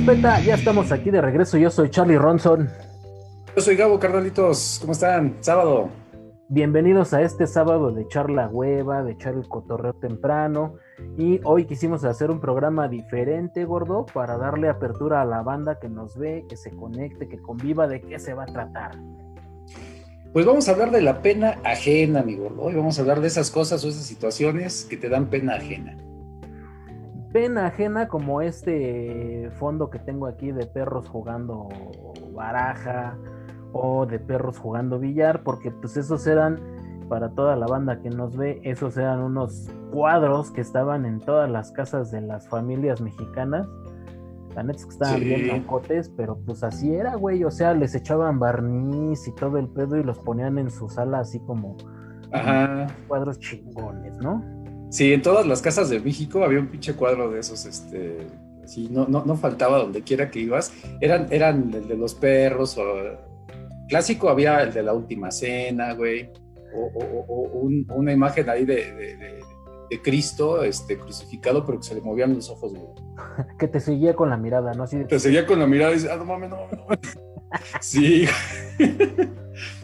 Respeta, ya estamos aquí de regreso. Yo soy Charlie Ronson. Yo soy Gabo Carnalitos. ¿Cómo están? Sábado. Bienvenidos a este sábado de echar la hueva, de echar el cotorreo temprano. Y hoy quisimos hacer un programa diferente, gordo, para darle apertura a la banda que nos ve, que se conecte, que conviva, de qué se va a tratar. Pues vamos a hablar de la pena ajena, mi gordo. Hoy vamos a hablar de esas cosas o esas situaciones que te dan pena ajena. Pena ajena como este fondo que tengo aquí de perros jugando baraja o de perros jugando billar, porque pues esos eran, para toda la banda que nos ve, esos eran unos cuadros que estaban en todas las casas de las familias mexicanas. La neta es que estaban bien locotes, pero pues así era, güey. O sea, les echaban barniz y todo el pedo y los ponían en su sala así como cuadros chingones, ¿no? Sí, en todas las casas de México había un pinche cuadro de esos, este, sí, no, no, no faltaba donde quiera que ibas. Eran, eran el de los perros, o clásico había el de la última cena, güey, o, una imagen ahí de, Cristo, este, crucificado, pero que se le movían los ojos, güey. que te seguía con la mirada, ¿no? Así Te seguía con la mirada y dices, ah, no mames, no, no. sí.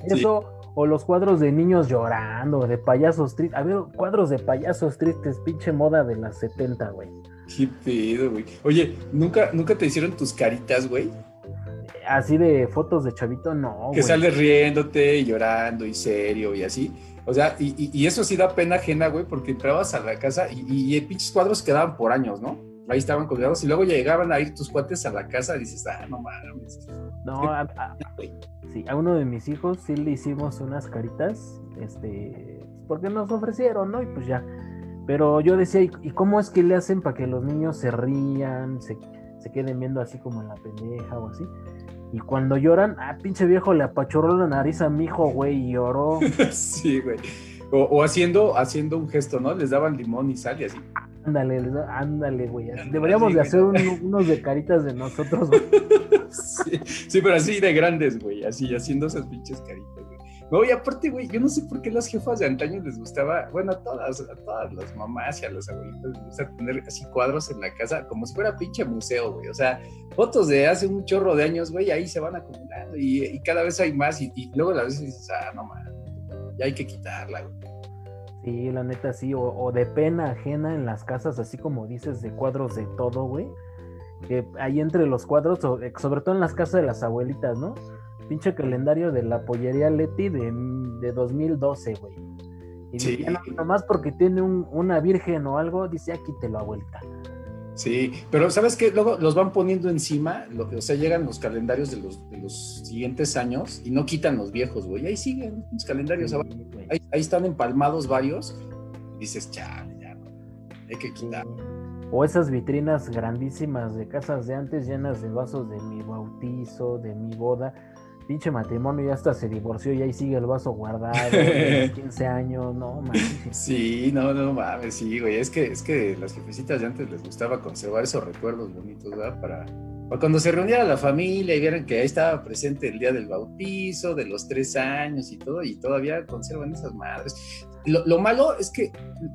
Eso, o los cuadros de niños llorando, de payasos tristes. A ver, cuadros de payasos tristes, pinche moda de las 70, güey. Qué pedo, güey. Oye, ¿nunca, ¿nunca te hicieron tus caritas, güey? Así de fotos de chavito, no. Que sales riéndote y llorando y serio y así. O sea, y, eso sí da pena ajena, güey, porque entrabas a la casa y, y, pinches cuadros quedaban por años, ¿no? Ahí estaban colgados y luego llegaban a ir tus cuates a la casa y dices, ah, no mames. No, a, sí, a uno de mis hijos sí le hicimos unas caritas, este, porque nos ofrecieron, ¿no? Y pues ya. Pero yo decía, ¿y cómo es que le hacen para que los niños se rían, se, queden viendo así como en la pendeja o así? Y cuando lloran, ah, pinche viejo, le apachorró la nariz a mi hijo, güey, y lloró. sí, güey. O, haciendo, haciendo un gesto, ¿no? Les daban limón y sal y así. Ándale, ándale, güey. Deberíamos de hacer unos de caritas de nosotros, güey. Sí, pero así de grandes, güey, así, haciendo esas pinches caritas, güey. No, y aparte, güey, yo no sé por qué las jefas de antaño les gustaba, bueno, a todas, a todas las mamás y a las abuelitas les gusta tener así cuadros en la casa, como si fuera pinche museo, güey. O sea, fotos de hace un chorro de años, güey, ahí se van acumulando y, cada vez hay más y, luego a veces dices, ah, no mames, ya hay que quitarla, güey. Sí, la neta sí, o, o, de pena ajena en las casas, así como dices, de cuadros de todo, güey que ahí entre los cuadros, eh, sobre todo en las casas de las abuelitas, ¿no? Pinche calendario de la pollería Leti de, de 2012, güey. Y sí. nomás porque tiene una virgen o algo, dice, aquí te lo abuelita. Sí, pero ¿sabes qué? Luego los van poniendo encima, o sea, llegan los calendarios de los, de los siguientes años y no quitan los viejos, güey. Ahí siguen los calendarios, ahí, están empalmados varios. Y dices, chale, ya, no, hay que quitar. O esas vitrinas grandísimas de casas de antes llenas de vasos de mi bautizo, de mi boda. Pinche matrimonio ya hasta se divorció y ahí sigue el vaso guardado, 15 años, no mames. Sí, no, no mames, sí, güey. Es que, es que las jefecitas de antes les gustaba conservar esos recuerdos bonitos, ¿verdad? Para, para cuando se reuniera la familia y vieran que ahí estaba presente el día del bautizo, de los tres años y todo, y todavía conservan esas madres. Lo, lo malo es que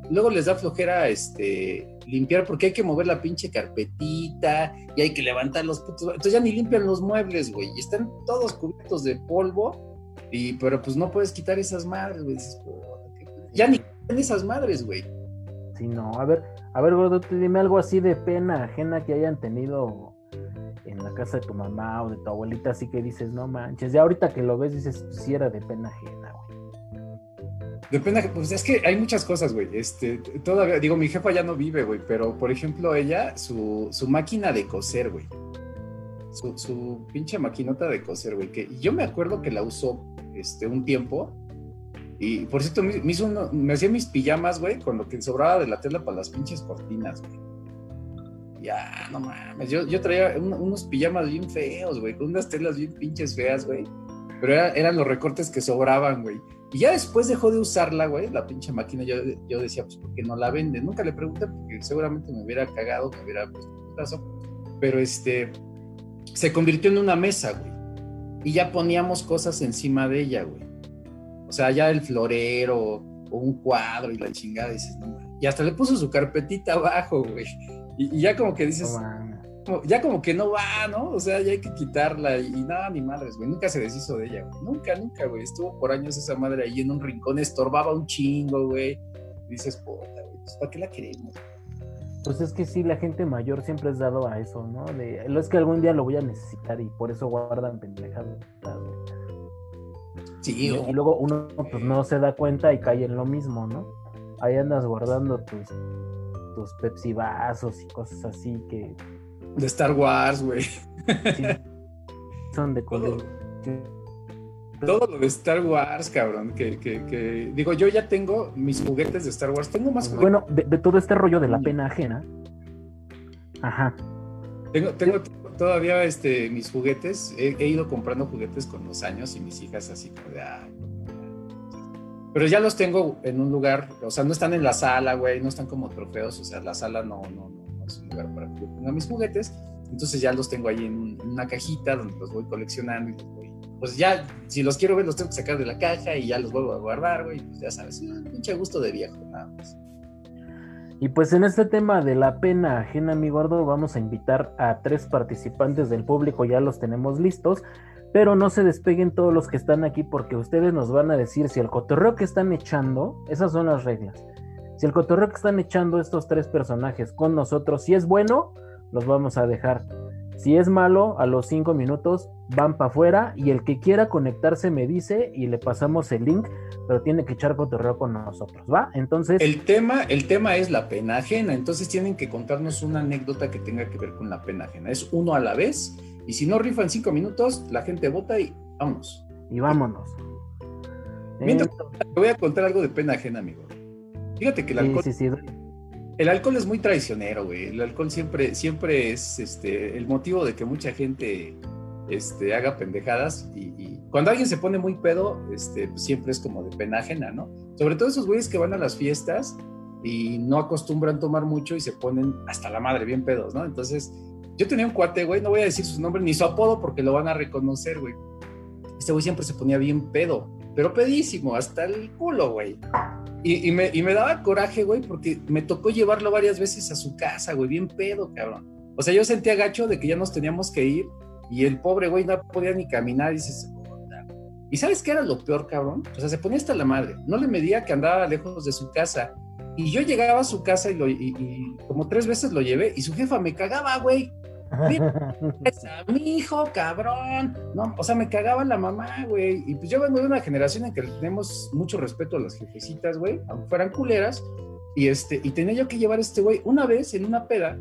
luego les da flojera este limpiar porque hay que mover la pinche carpetita y hay que levantar los putos. Entonces ya ni limpian los muebles, güey. Y están todos cubiertos de polvo. Y, pero pues no puedes quitar esas madres, güey. Ya ni quitan esas madres, güey. Sí, no. A ver, a ver, gordo, dime algo así de pena ajena que hayan tenido en la casa de tu mamá o de tu abuelita, así que dices, no manches. Ya ahorita que lo ves, dices, pues sí era de pena ajena. Depende, pues es que hay muchas cosas, güey. Este, todavía, digo, mi jefa ya no vive, güey, pero por ejemplo, ella, su, su máquina de coser, güey. Su, pinche maquinota de coser, güey. Que yo me acuerdo que la usó este, un tiempo. Y por cierto, me, me hacía mis pijamas, güey, con lo que sobraba de la tela para las pinches cortinas, güey. Ya, no mames. Yo, yo traía unos pijamas bien feos, güey, con unas telas bien pinches feas, güey. Pero eran los recortes que sobraban, güey. Y ya después dejó de usarla, güey, la pinche máquina. Yo, yo decía, pues, ¿por qué no la vende? Nunca le pregunté porque seguramente me hubiera cagado, me hubiera puesto un putazo. Pero este, se convirtió en una mesa, güey. Y ya poníamos cosas encima de ella, güey. O sea, ya el florero o un cuadro y la chingada. Dices, no, y hasta le puso su carpetita abajo, güey. Y, ya como que dices, ya como que no va, ¿no? O sea, ya hay que quitarla y, nada, ni madres, güey. Nunca se deshizo de ella, güey. Nunca, nunca, güey. Estuvo por años esa madre ahí en un rincón, estorbaba un chingo, güey. dices, puta, güey, pues ¿para qué la queremos? Pues es que sí, la gente mayor siempre es dado a eso, ¿no? De, es que algún día lo voy a necesitar y por eso guardan pendejadas. Sí, y, y, luego uno pues no se da cuenta y cae en lo mismo, ¿no? Ahí andas guardando tus, tus Pepsi vasos y cosas así que... De Star Wars, güey. Sí, son de color. Todo, lo de Star Wars, cabrón, que, que, que, digo, yo ya tengo mis juguetes de Star Wars, tengo más juguetes. Bueno, de, todo este rollo de la pena ajena. Ajá. Tengo, tengo todavía este, mis juguetes, he, ido comprando juguetes con los años y mis hijas así como de, pero ya los tengo en un lugar, o sea, no están en la sala, güey, no están como trofeos, o sea, la sala no, no, no, es un lugar para que yo ponga mis juguetes, entonces ya los tengo ahí en, una cajita donde los voy coleccionando y los voy, pues ya, si los quiero ver, los tengo que sacar de la caja y ya los vuelvo a guardar, güey, pues ya sabes, un pinche gusto de viejo, nada más. Y pues en este tema de la pena ajena, mi gordo, vamos a invitar a tres participantes del público, ya los tenemos listos. Pero no se despeguen todos los que están aquí porque ustedes nos van a decir si el cotorreo que están echando, esas son las reglas. Si el cotorreo que están echando estos tres personajes con nosotros, si es bueno, los vamos a dejar. Si es malo, a los cinco minutos van para afuera y el que quiera conectarse me dice y le pasamos el link, pero tiene que echar cotorreo con nosotros, ¿va? Entonces... El tema, el tema es la pena ajena, entonces tienen que contarnos una anécdota que tenga que ver con la pena ajena. Es uno a la vez y si no rifan cinco minutos, la gente vota y vámonos. Y vámonos. Mientras, te voy a contar algo de pena ajena, amigo. Fíjate que el alcohol. Sí, sí, el alcohol es muy traicionero, güey. El alcohol siempre, siempre es este, el motivo de que mucha gente este, haga pendejadas. Y, cuando alguien se pone muy pedo, este, pues siempre es como de pena ajena, ¿no? Sobre todo esos güeyes que van a las fiestas y no acostumbran tomar mucho y se ponen hasta la madre, bien pedos, ¿no? Entonces, yo tenía un cuate, güey, no voy a decir su nombre ni su apodo porque lo van a reconocer, güey. Este güey siempre se ponía bien pedo, pero pedísimo, hasta el culo, güey. Y, me, y daba coraje, güey, porque me tocó llevarlo varias veces a su casa, güey, bien pedo, cabrón. O sea, yo sentía gacho de que ya nos teníamos que ir y el pobre güey no podía ni caminar y dices, ¿y sabes qué era lo peor, cabrón? O sea, se ponía hasta la madre. No le medía que andaba lejos de su casa. Y yo llegaba a su casa y, lo, y como tres veces lo llevé y su jefa me cagaba, güey a mi hijo, cabrón. No, o sea, me cagaba la mamá, güey. Y pues yo vengo de una generación en que tenemos mucho respeto a las jefecitas, güey, aunque fueran culeras. Y este, y tenía yo que llevar a este güey una vez en una peda.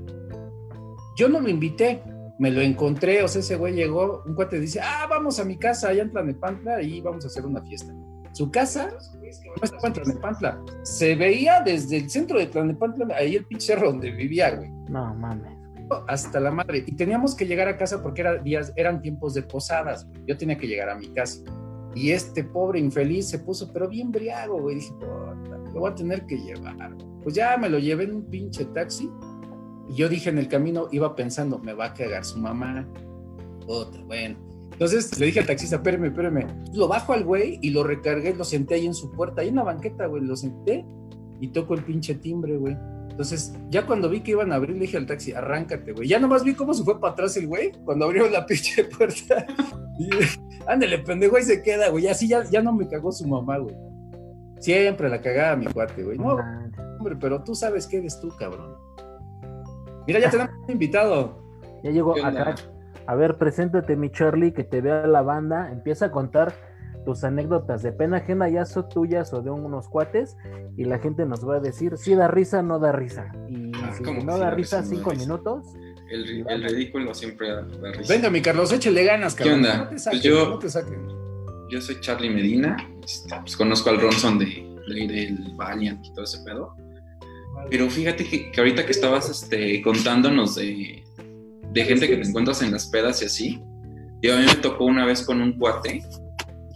Yo no lo invité, me lo encontré, o sea, ese güey llegó, un cuate dice, ah, vamos a mi casa allá en Tlanepantla y vamos a hacer una fiesta. Su casa no estaba en Tlanepantla, se veía desde el centro de Tlanepantla, ahí el pinche cerro donde vivía, güey. No mames hasta la madre. Y teníamos que llegar a casa porque era días, eran tiempos de posadas. Yo tenía que llegar a mi casa. Y este pobre infeliz se puso, pero bien briago, güey. Dije, lo voy a tener que llevar. Pues ya me lo llevé en un pinche taxi. Y yo dije en el camino, iba pensando, me va a cagar su mamá. Otra, bueno. Entonces le dije al taxista, espérame, espérame. Lo bajo al güey y lo recargué, lo senté ahí en su puerta, ahí en la banqueta, güey. Lo senté y toco el pinche timbre, güey. Entonces, ya cuando vi que iban a abrir, le dije al taxi, arráncate, güey. Ya nomás vi cómo se fue para atrás el güey cuando abrió la pinche puerta. Y, ándale, pendejo, y se queda, güey. Así ya, ya no me cagó su mamá, güey. Siempre la cagaba mi cuate, güey. No, hombre, pero tú sabes que eres tú, cabrón. Mira, ya tenemos un invitado. Ya llegó acá. A ver, preséntate, mi Charlie, que te vea la banda. Empieza a contar tus anécdotas de pena ajena, ya son tuyas o de unos cuates, y la gente nos va a decir si da risa, no da risa. Y ah, si no da risa, cinco minutos. El, el, ridículo siempre da, risa. Venga, mi Carlos, échale ganas, ¿Qué onda? pues yo, yo soy Charlie Medina, este, pues conozco al Ronson de Ley del Valiant y todo ese pedo. Pero fíjate que, que ahorita que estabas este, contándonos de, de gente que te encuentras en las pedas y así, yo a mí me tocó una vez con un cuate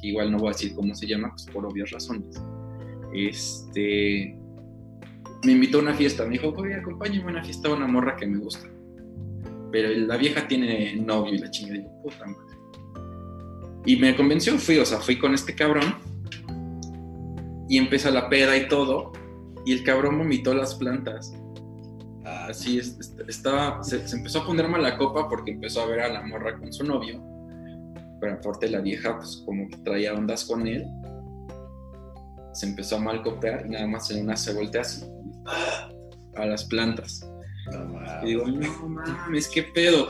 igual no voy a decir cómo se llama, pues por obvias razones. Este, me invitó a una fiesta, me dijo, oye, acompáñame a una fiesta a una morra que me gusta. Pero la vieja tiene novio y la chinga de puta madre. Y me convenció, fui, o sea, fui con este cabrón y empezó la peda y todo, y el cabrón vomitó las plantas. Así es, estaba, se, empezó a poner la copa porque empezó a ver a la morra con su novio. Pero aparte la vieja, pues como que traía ondas con él. Se empezó a mal copiar y nada más en una se voltea así a las plantas. y digo, no mames, qué pedo.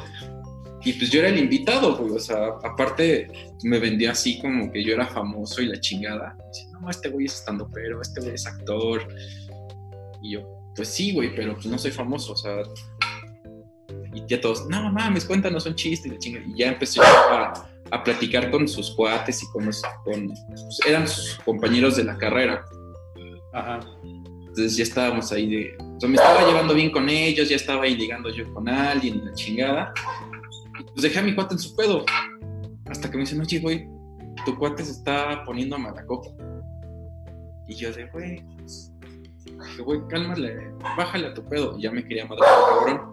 Y pues yo era el invitado, güey. O sea, aparte me vendía así como que yo era famoso y la chingada. Y dice, no, este güey es estando pero, este güey es actor. Y yo, pues sí, güey, pero pues no soy famoso, o sea. Y ya todos, no mames, cuéntanos un chiste y la chingada. Y ya empecé a, a platicar con sus cuates y con los. Con, pues, eran sus compañeros de la carrera. Ajá. Entonces ya estábamos ahí de. O sea, me estaba llevando bien con ellos, ya estaba ahí ligando yo con alguien y la chingada pues dejé a mi cuate en su pedo. Hasta que me dicen, oye, güey, tu cuate se está poniendo a mala copa. Y yo de, güey, pues, güey, cálmale, bájale a tu pedo. Y ya me quería matar cabrón.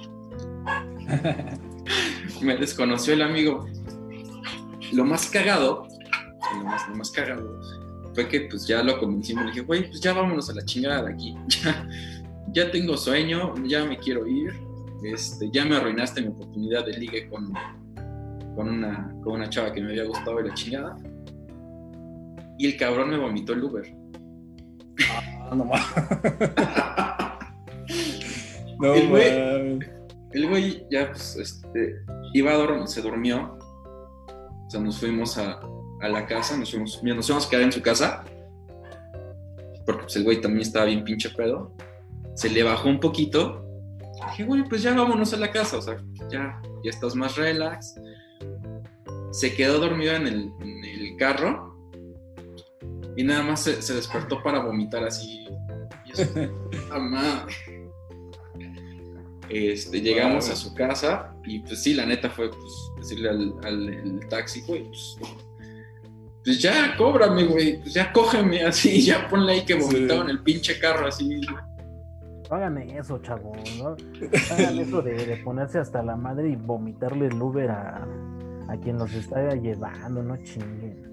me desconoció el amigo. Lo más cagado, lo más, lo más cagado, fue que pues ya lo convencí. Me dije, güey, pues ya vámonos a la chingada de aquí. Ya, ya tengo sueño, ya me quiero ir este, ya me arruinaste mi oportunidad de ligue con, con, una, con una chava que me había gustado y la chingada. Y el cabrón me vomitó el Uber. Ah, no más. no el güey, el güey ya pues, este, iba a dormir, se durmió. O sea, nos fuimos a, a la casa, nos fuimos, nos fuimos a quedar en su casa. Porque pues, el güey también estaba bien pinche pedo. Se le bajó un poquito dije, güey, pues ya vámonos a la casa, o sea, ya, ya estás más relax. Se quedó dormido en el, carro y nada más se, despertó para vomitar así. Y eso, Este, llegamos a su casa y pues sí, la neta fue pues, decirle al, taxi, güey, pues, pues, ya cóbrame, güey, pues ya cógeme así, ya ponle ahí que vomitaba en el pinche carro así. No hagan eso, chavos, ¿no? Hagan eso de, ponerse hasta la madre y vomitarle el Uber a, quien los está llevando, no chinguen.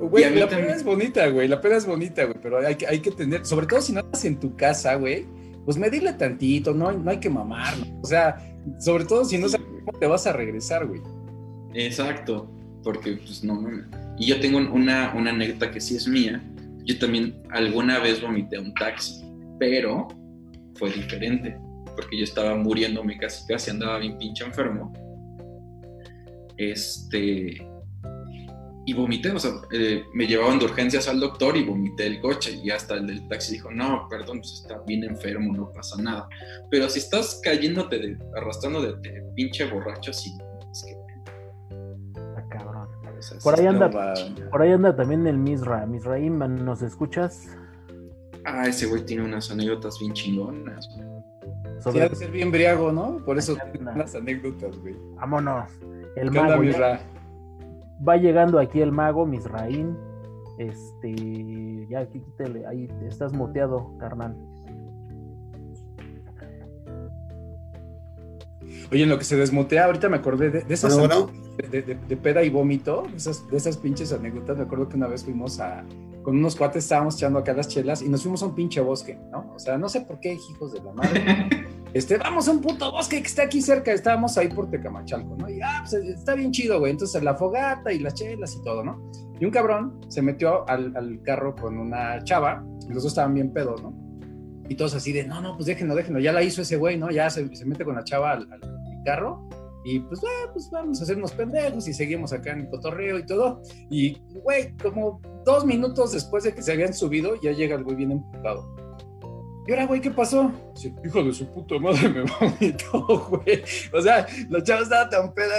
Güey, la pena es bonita, güey, la pena es bonita, güey, pero hay que, hay que tener, sobre todo si no estás en tu casa, güey, pues medirle tantito, no, no hay que mamar, o sea, sobre todo si no sabes cómo te vas a regresar, güey. Exacto, porque pues no, y yo tengo una, una anécdota que sí es mía, yo también alguna vez vomité un taxi, pero fue diferente, porque yo estaba muriéndome casi, casi andaba bien pinche enfermo. Este. Y vomité, o sea, eh, me llevaban de urgencias al doctor y vomité el coche. Y hasta el del taxi dijo: No, perdón, pues está bien enfermo, no pasa nada. Pero si estás cayéndote, de, arrastrando de, pinche borracho, sí, es que. Ah, cabrón. por, ahí anda, por ahí anda también el Misra. Misraim, ¿nos escuchas? Ah, ese güey tiene unas anécdotas bien chingonas. Sobre... debe ser bien briago, ¿no? Por eso tiene unas anécdotas, güey. Vámonos. El mago. Va llegando aquí el mago, Misraín. Este. Ya, aquí quítale. Ahí estás muteado, carnal. Oye, en lo que se desmutea, ahorita me acordé de, esas De, peda y vómito, esas, de esas pinches anécdotas. Me acuerdo que una vez fuimos a, con unos cuates estábamos echando acá las chelas y nos fuimos a un pinche bosque, ¿no? O sea, no sé por qué, hijos de la madre. Este, vamos a un puto bosque que está aquí cerca, estábamos ahí por Tecamachalco, ¿no? Y ah, pues está bien chido, güey. Entonces la fogata y las chelas y todo, ¿no? Y un cabrón se metió al, carro con una chava, los dos estaban bien pedos, ¿no? Y todos así de, no, no, pues déjenlo, déjenlo, ya la hizo ese güey, ¿no? Ya se, mete con la chava al, carro y pues, pues vamos a hacer unos pendejos y seguimos acá en el cotorreo y todo. Y, güey, como dos minutos después de que se habían subido, ya llega el güey bien empujado. ¿Y ahora, güey, qué pasó? Dice, hijo de su puta madre, me vomitó, güey. O sea, la chava estaba tan peda,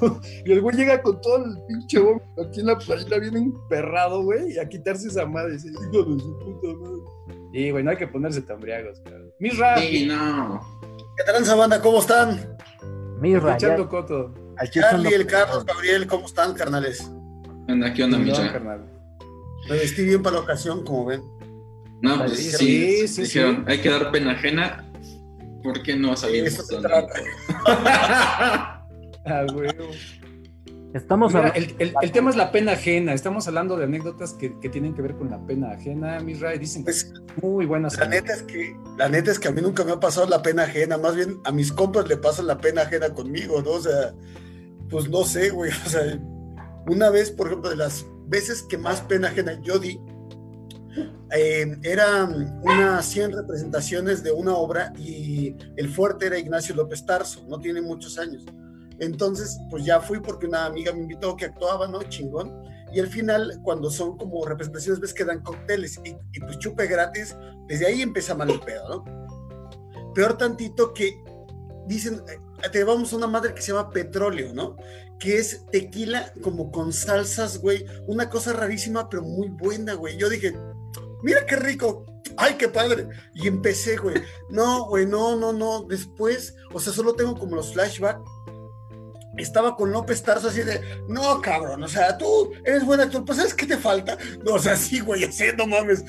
güey. y el güey llega con todo el pinche vómito aquí en la playa, bien emperrado, güey, y a quitarse esa madre. Dice, hijo de su puta madre. Y, güey, no hay que ponerse tan briagos, cabrón. Misra. Sí, no. ¿Qué tal, banda? ¿Cómo están? Misra. Escuchando Coto. Charlie, el Carlos, Gabriel, ¿cómo están, carnales? ¿Qué onda, mi Me vestí bien para la ocasión, como ven. No, pues sí, sí, sí, hay que dar pena ajena. ¿Por qué no salimos? Eso se trata. ah, huevo. Estamos Mira, hablando. el, el- el tema es la pena ajena. Estamos hablando de anécdotas que, que tienen que ver con la pena ajena, Misra, y dicen que Pues, es muy buenas. La neta es que, la neta es que a mí nunca me ha pasado la pena ajena, más bien a mis compas le pasa la pena ajena conmigo, ¿no? O sea, pues no sé, güey. O sea, una vez, por ejemplo, de las veces que más pena ajena yo di, eh, eran unas 100 representaciones de una obra y el fuerte era Ignacio López Tarso, no tiene muchos años. Entonces, pues ya fui porque una amiga me invitó que actuaba, ¿no? Chingón. Y al final, cuando son como representaciones, ves que dan cócteles y, y pues chupe gratis, desde ahí empieza mal el pedo, ¿no? Peor tantito que dicen, eh, te llevamos a una madre que se llama petróleo, ¿no? Que es tequila como con salsas, güey. Una cosa rarísima, pero muy buena, güey. Yo dije, mira qué rico. Ay, qué padre. Y empecé, güey. No, güey, no, no, no. Después, o sea, solo tengo como los flashbacks. Estaba con López Tarso así de, no, cabrón, o sea, tú eres buen actor, pues ¿sabes qué te falta? No, o sea, sí, güey, así, no mames.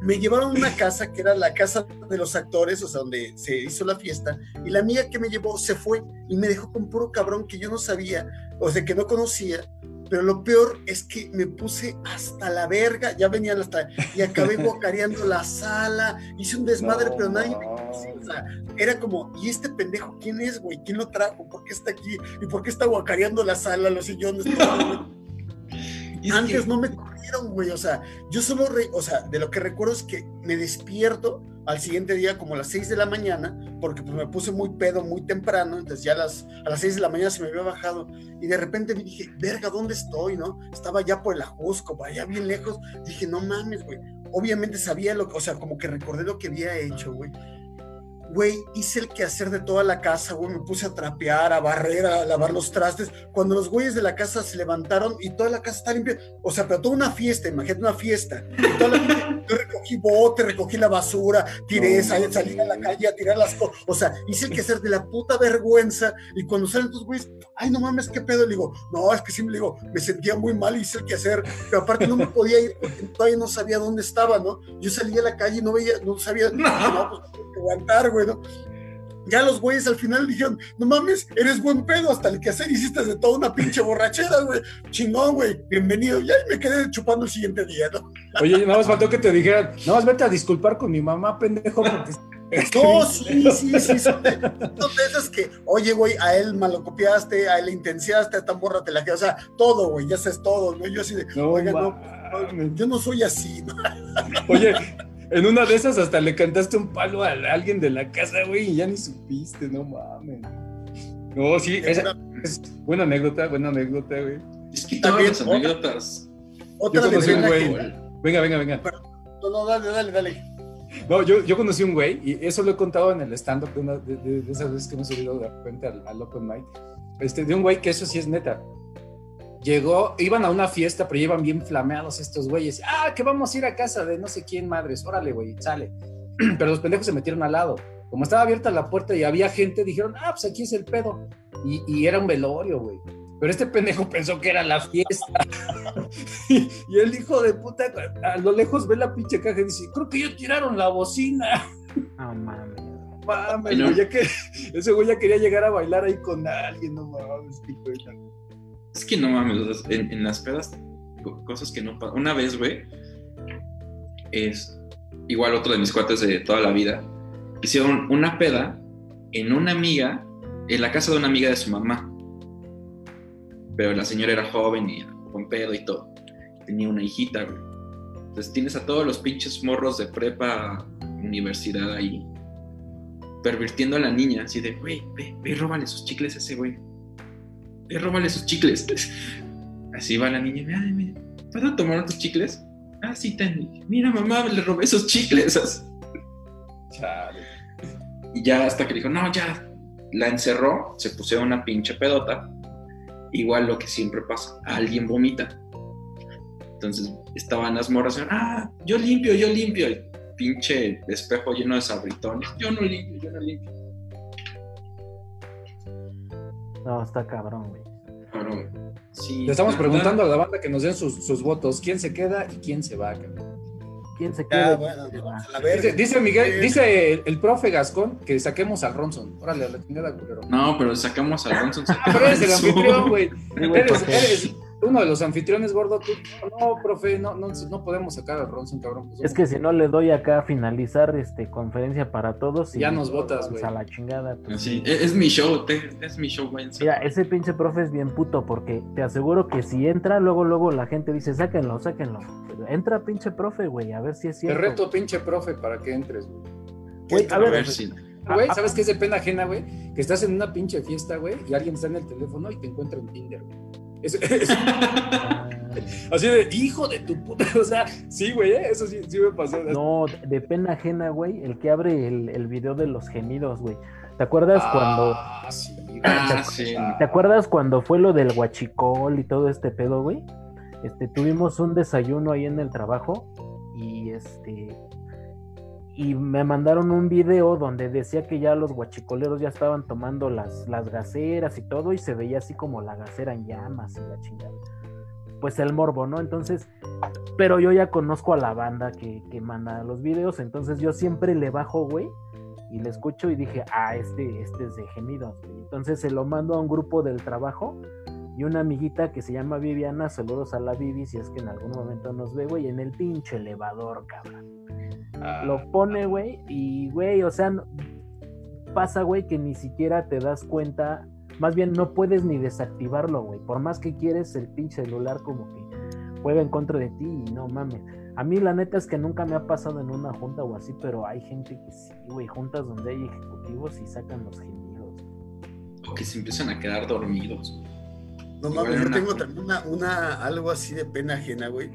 Me llevaron a una casa que era la casa de los actores, o sea, donde se hizo la fiesta, y la amiga que me llevó se fue y me dejó con puro cabrón que yo no sabía, o sea, que no conocía, pero lo peor es que me puse hasta la verga, ya venían hasta, y acabé guacareando la sala, hice un desmadre, pero nadie me conocía, o sea, era como, ¿y este pendejo quién es, güey? ¿Quién lo trajo? ¿Por qué está aquí? ¿Y por qué está guacareando la sala, los sillones? Es Antes que- no me corrieron, güey. O sea, yo solo, re- o sea, de lo que recuerdo es que me despierto al siguiente día como a las 6 de la mañana, porque pues me puse muy pedo muy temprano, entonces ya a las, a las 6 de la mañana se me había bajado y de repente dije, verga, ¿dónde estoy, no? Estaba ya por el Ajusco, allá bien lejos. Dije, no mames, güey. Obviamente sabía lo que, o sea, como que recordé lo que había hecho, güey. Güey, hice el quehacer de toda la casa, güey, me puse a trapear, a barrer, a lavar los trastes. Cuando los güeyes de la casa se levantaron y toda la casa está limpia, o sea, pero toda una fiesta, imagínate una fiesta. Y toda la- yo recogí bote, recogí la basura, tiré, No, salí, a la calle a tirar las cosas. O sea, hice el quehacer de la puta vergüenza. Y cuando salen tus güeyes, ay, no mames, qué pedo. Le digo, no, es que sí, me digo, me sentía muy mal, hice el quehacer, pero aparte no me podía ir porque todavía no sabía dónde estaba, ¿no? Yo salía a la calle y no veía, no sabía, dije, no, pues que aguantar, güey, ¿no? Ya los güeyes al final dijeron, no mames, eres buen pedo, hasta el quehacer hiciste de toda una pinche borrachera, güey. Chingón, güey, bienvenido. Ya y me quedé chupando el siguiente día, ¿no? Oye, nada más faltó que te dijeran, nada más vete a disculpar con mi mamá, pendejo, porque... No, sí, sí, sí, son de, son de esas que, oye, güey, a él malocopiaste, a él le intenciaste, a esta morra te la quedas, o sea, todo, güey, ya sabes todo, ¿no? Yo así de, No, oiga, no, yo no soy así, ¿no? Oye, en una de esas hasta le cantaste un palo a alguien de la casa, güey, y ya ni supiste, no mames. No, sí, esa es buena anécdota, buena anécdota, güey. Es que También, las anécdotas. Otra Yo conocí un güey. Venga, venga, venga. No, no, dale, dale, dale. No, yo, yo conocí un güey, y eso lo he contado en el stand-up de, una- de- de- de esas veces que hemos subido de repente al, al Open Mic. Este, de un güey que eso sí es neta. Llegó, iban a una fiesta, pero llevan bien flameados estos güeyes. Ah, que vamos a ir a casa de no sé quién madres. Órale, güey, sale. Pero los pendejos se metieron al lado. Como estaba abierta la puerta y había gente, dijeron, ah, pues aquí es el pedo. Y, y era un velorio, güey. Pero este pendejo pensó que era la fiesta. y, y el hijo de puta, a lo lejos ve la pinche caja y dice, creo que ya tiraron la bocina. No mames. Mames, güey, ya que ese güey ya quería llegar a bailar ahí con alguien, no mames, qué. Es que no mames, en, en las pedas, co- cosas que no pasan. Una vez, güey, es igual otro de mis cuates de toda la vida, hicieron una peda en una amiga, en la casa de una amiga de su mamá. Pero la señora era joven y con pedo y todo. Tenía una hijita, güey. Entonces tienes a todos los pinches morros de prepa, universidad ahí, pervirtiendo a la niña, así de, güey, ve, ve, róbale sus chicles a ese güey ve, róbale sus chicles. Así va la niña, mira, mira, ¿puedo tomar tus chicles? Ah, sí, ten. Mira, mamá, le robé esos chicles. Y ya hasta que dijo, no, ya, la encerró, se pusieron una pinche pedota. Igual lo que siempre pasa, alguien vomita. Entonces estaban las morras, ah, yo limpio, yo limpio. El pinche espejo lleno de sabritones. Yo no limpio, yo no limpio. No, está cabrón, güey. Cabrón. Sí. Le estamos preguntando a la banda que nos den sus, sus votos, quién se queda y quién se va, cabrón. ¿Quién se queda? dice, Miguel, dice el, profe Gascón que saquemos al Ronson. Órale, a la chingada, culero. No, pero sacamos al Ronson. pero eres el anfitrión, güey. eres, uno de los anfitriones, gordo, tú, no, profe, no, no, no podemos sacar a Ronson, cabrón. Pues, es que si no le doy acá a finalizar este conferencia para todos. Y ya nos votas, güey. A la chingada. Pues. Sí, es, mi show, es mi show, güey. Mira, ese pinche profe es bien puto porque te aseguro que si entra, luego, luego la gente dice, sáquenlo, sáquenlo. Entra pinche profe, güey, a ver si es cierto. Te reto pinche profe para que entres, güey. a ver, Güey, ¿sabes qué es de pena ajena, güey? Que estás en una pinche fiesta, güey, y alguien está en el teléfono y te encuentra en Tinder, güey. Así de, hijo de tu puta. O sea, sí, güey, ¿eh? eso sí, sí me pasó. No, de pena ajena, güey, el que abre el, el video de los gemidos, güey. ¿Te acuerdas ah, cuando. Sí, ah, sí. ¿Te acuerdas cuando fue lo del guachicol y todo este pedo, güey? Este, tuvimos un desayuno ahí en el trabajo y este y me mandaron un video donde decía que ya los guachicoleros ya estaban tomando las, las gaceras y todo y se veía así como la gacera en llamas y la chingada. Pues el morbo, ¿no? Entonces, pero yo ya conozco a la banda que, que manda los videos, entonces yo siempre le bajo, güey, y le escucho y dije, ah, este, este es de gemidos. Entonces se lo mando a un grupo del trabajo y una amiguita que se llama Viviana, saludos a la Vivi si es que en algún momento nos ve, güey, en el pinche elevador, cabrón lo ah. pone, güey, y, güey, o sea, pasa, güey, que ni siquiera te das cuenta, más bien no puedes ni desactivarlo, güey, por más que quieres el pinche celular como que juega en contra de ti y no mames. A mí la neta es que nunca me ha pasado en una junta o así, pero hay gente que sí, güey, juntas donde hay ejecutivos y sacan los gemidos. O que se empiezan a quedar dormidos. No mames, yo tengo también una, una, algo así de pena ajena, güey.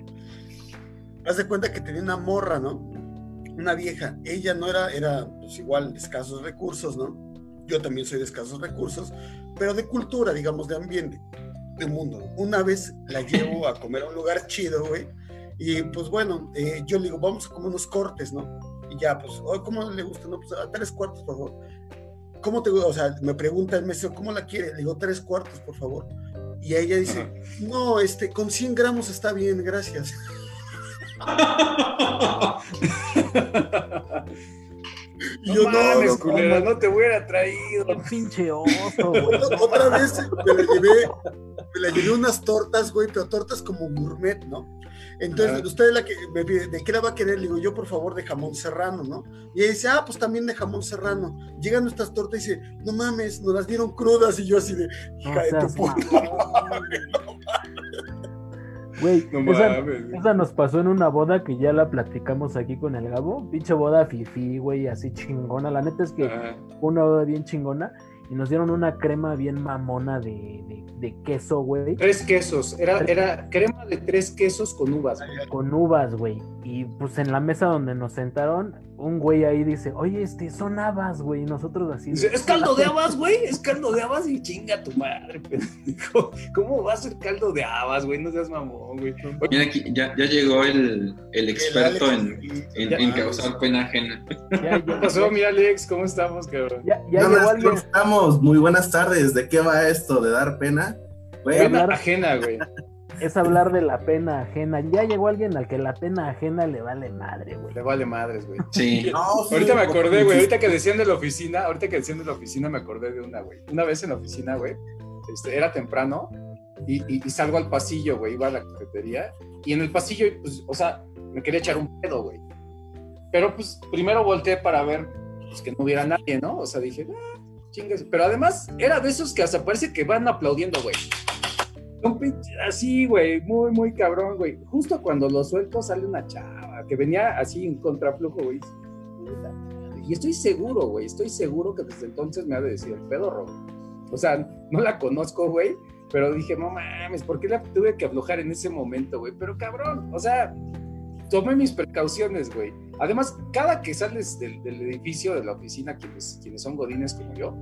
Haz de cuenta que tenía una morra, ¿no? Una vieja, ella no era, era pues igual de escasos recursos, ¿no? Yo también soy de escasos recursos, pero de cultura, digamos, de ambiente, de mundo. Una vez la llevo a comer a un lugar chido, güey, y pues bueno, eh, yo le digo, vamos a comer unos cortes, ¿no? Y ya, pues, ¿cómo le gusta? No, pues a tres cuartos, por favor. ¿Cómo te gusta? O sea, me pregunta el mesero, ¿cómo la quiere? Le digo, tres cuartos, por favor. Y ella dice, no, este, con 100 gramos está bien, gracias. y yo no, no, culera, no, te hubiera traído. pinche oso, Otra vez me la llevé, me la llevé unas tortas, güey, pero tortas como gourmet, ¿no? Entonces, usted la que me pide, ¿de qué la va a querer? Le digo, yo por favor de jamón serrano, ¿no? Y ella dice, ah, pues también de jamón serrano. Llegan nuestras tortas y dice, no mames, nos las dieron crudas. Y yo así de, hija de tu puta Güey, esa, nos pasó en una boda que ya la platicamos aquí con el Gabo. Pinche boda fifi, güey, así chingona. La neta es que una boda bien chingona y nos dieron una crema bien mamona de, de, queso, güey. Tres quesos, era, era crema de tres quesos con uvas. Con uvas, güey. Y pues en la mesa donde nos sentaron, un güey ahí dice, oye, este, son habas, güey. Y nosotros así. es caldo de habas, güey. Es caldo de habas y chinga tu madre, ¿Cómo va a ser caldo de habas, güey? No seas mamón, güey. Mira, aquí ya, ya llegó el, el experto en, en, en, causar pena ajena. ¿Qué pasó, mi Alex? ¿Cómo estamos, cabrón? Ya, ya llegó alguien. estamos? Muy buenas tardes. ¿De qué va esto? ¿De dar pena? Pena ajena, güey es hablar de la pena ajena. Ya llegó alguien al que la pena ajena le vale madre, güey. Le vale madres, güey. Sí. ahorita me acordé, güey. Ahorita que decían de la oficina, ahorita que decían de la oficina, me acordé de una, güey. Una vez en la oficina, güey, este, era temprano y, salgo al pasillo, güey. Iba a la cafetería y en el pasillo, pues, o sea, me quería echar un pedo, güey. Pero, pues, primero volteé para ver pues, que no hubiera nadie, ¿no? O sea, dije, ah, chingas. Pero además, era de esos que hasta parece que van aplaudiendo, güey así, güey, muy, muy cabrón, güey. Justo cuando lo suelto sale una chava que venía así en contraflujo, güey. Y estoy seguro, güey, estoy seguro que desde entonces me ha de decir el pedorro. O sea, no la conozco, güey, pero dije, no mames, ¿por qué la tuve que aflojar en ese momento, güey? Pero cabrón, o sea, tomé mis precauciones, güey. Además, cada que sales del, del edificio, de la oficina, quienes, quienes son godines como yo,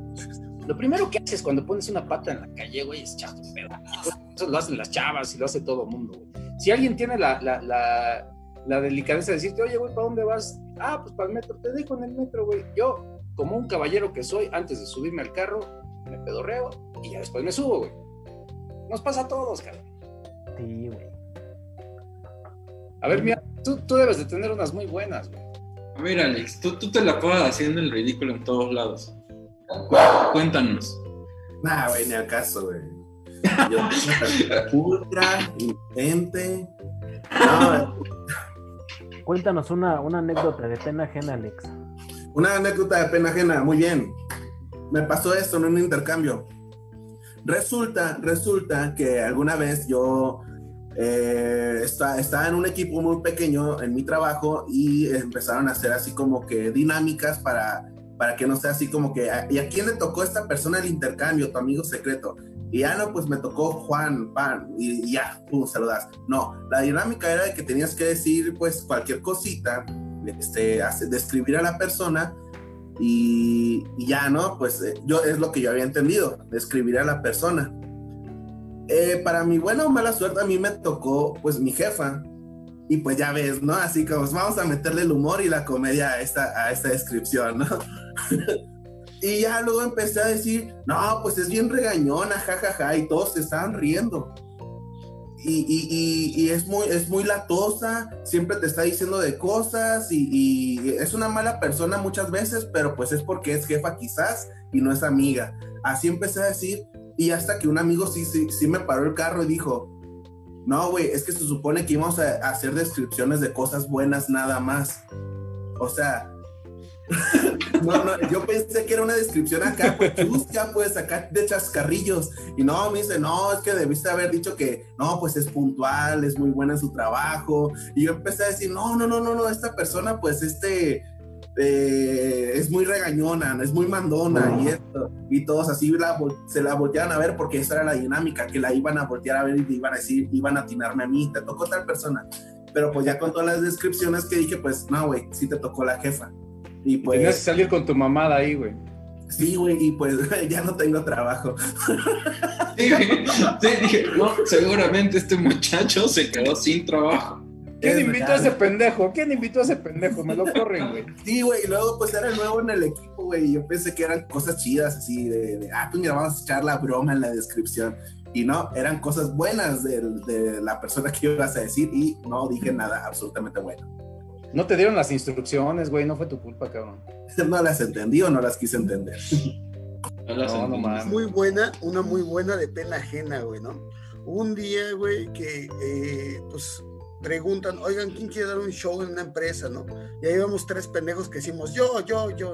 lo primero que haces cuando pones una pata en la calle, güey, es echarte un pedo. Eso lo hacen las chavas y lo hace todo el mundo, güey. Si alguien tiene la, la, la, la delicadeza de decirte, oye, güey, ¿para dónde vas? Ah, pues para el metro, te dejo en el metro, güey. Yo, como un caballero que soy, antes de subirme al carro, me pedorreo y ya después me subo, güey. Nos pasa a todos, cabrón. Sí, güey. A ver, mira, tú, tú debes de tener unas muy buenas, güey. A ver, Alex, tú, tú te la pasas haciendo el ridículo en todos lados. Cuéntanos. Nah, güey, ni al caso, güey. Yo ultra, intente. No, Cuéntanos una, una anécdota de pena ajena, Alex. Una anécdota de pena ajena, muy bien. Me pasó esto en un intercambio. Resulta, resulta que alguna vez yo eh, está- estaba en un equipo muy pequeño en mi trabajo y empezaron a hacer así como que dinámicas para, para que no sea así como que, ¿y a quién le tocó esta persona el intercambio, tu amigo secreto? Y ya no, pues me tocó Juan, Pan, y, ya, pum, saludas. No, la dinámica era de que tenías que decir pues cualquier cosita, este, describir a la persona y, y ya, ¿no? Pues eh, yo es lo que yo había entendido, describir a la persona. Eh, para mi buena o mala suerte, a mí me tocó, pues, mi jefa. Y pues ya ves, ¿no? Así como pues, vamos a meterle el humor y la comedia a esta, a esta descripción, ¿no? y ya luego empecé a decir, no, pues es bien regañona, jajaja, y todos se estaban riendo. Y, y- y- y es, muy, es muy latosa, siempre te está diciendo de cosas y es una mala persona muchas veces, pero pues es porque es jefa quizás y no es amiga. Así empecé a decir y hasta que un amigo sí, sí, sí me paró el carro y dijo, no, güey, es que se supone que íbamos a, hacer descripciones de cosas buenas nada más. O sea, no, no, yo pensé que era una descripción acá, pues chusca, pues acá de chascarrillos. Y no, me dice, no, es que debiste haber dicho que, no, pues es puntual, es muy buena en su trabajo. Y yo empecé a decir, no, no, no, no, no, esta persona, pues este, eh, es muy regañona, es muy mandona y esto. Y todos así la se la voltearon a ver porque esa era la dinámica, que la iban a voltear a ver y le iban a decir, iban a atinarme a mí, te tocó tal persona. Pero pues ya con todas las descripciones que dije, pues no, güey, sí te tocó la jefa. Y pues... Tenías que salir con tu mamada ahí, güey. Sí, güey, y pues ya no tengo trabajo. Sí, sí, dije, no, seguramente este muchacho se quedó sin trabajo. ¿Quién invitó a ese pendejo? ¿Quién invitó a ese pendejo? Me lo corren, güey. Sí, güey, y luego pues era nuevo en el equipo, güey, y yo pensé que eran cosas chidas, así de, de, ah, pues mira, vamos a echar la broma en la descripción. Y no, eran cosas buenas de, de la persona que ibas a decir y no dije nada absolutamente bueno. No te dieron las instrucciones, güey. No fue tu culpa, cabrón. No las entendí o no las quise entender. No, las No, no entendí. mames. Muy buena, una muy buena de pena ajena, güey, ¿no? Un día, güey, que eh, pues preguntan, oigan, ¿quién quiere dar un show en una empresa, no? Y ahí vamos tres pendejos que decimos, yo, yo, yo.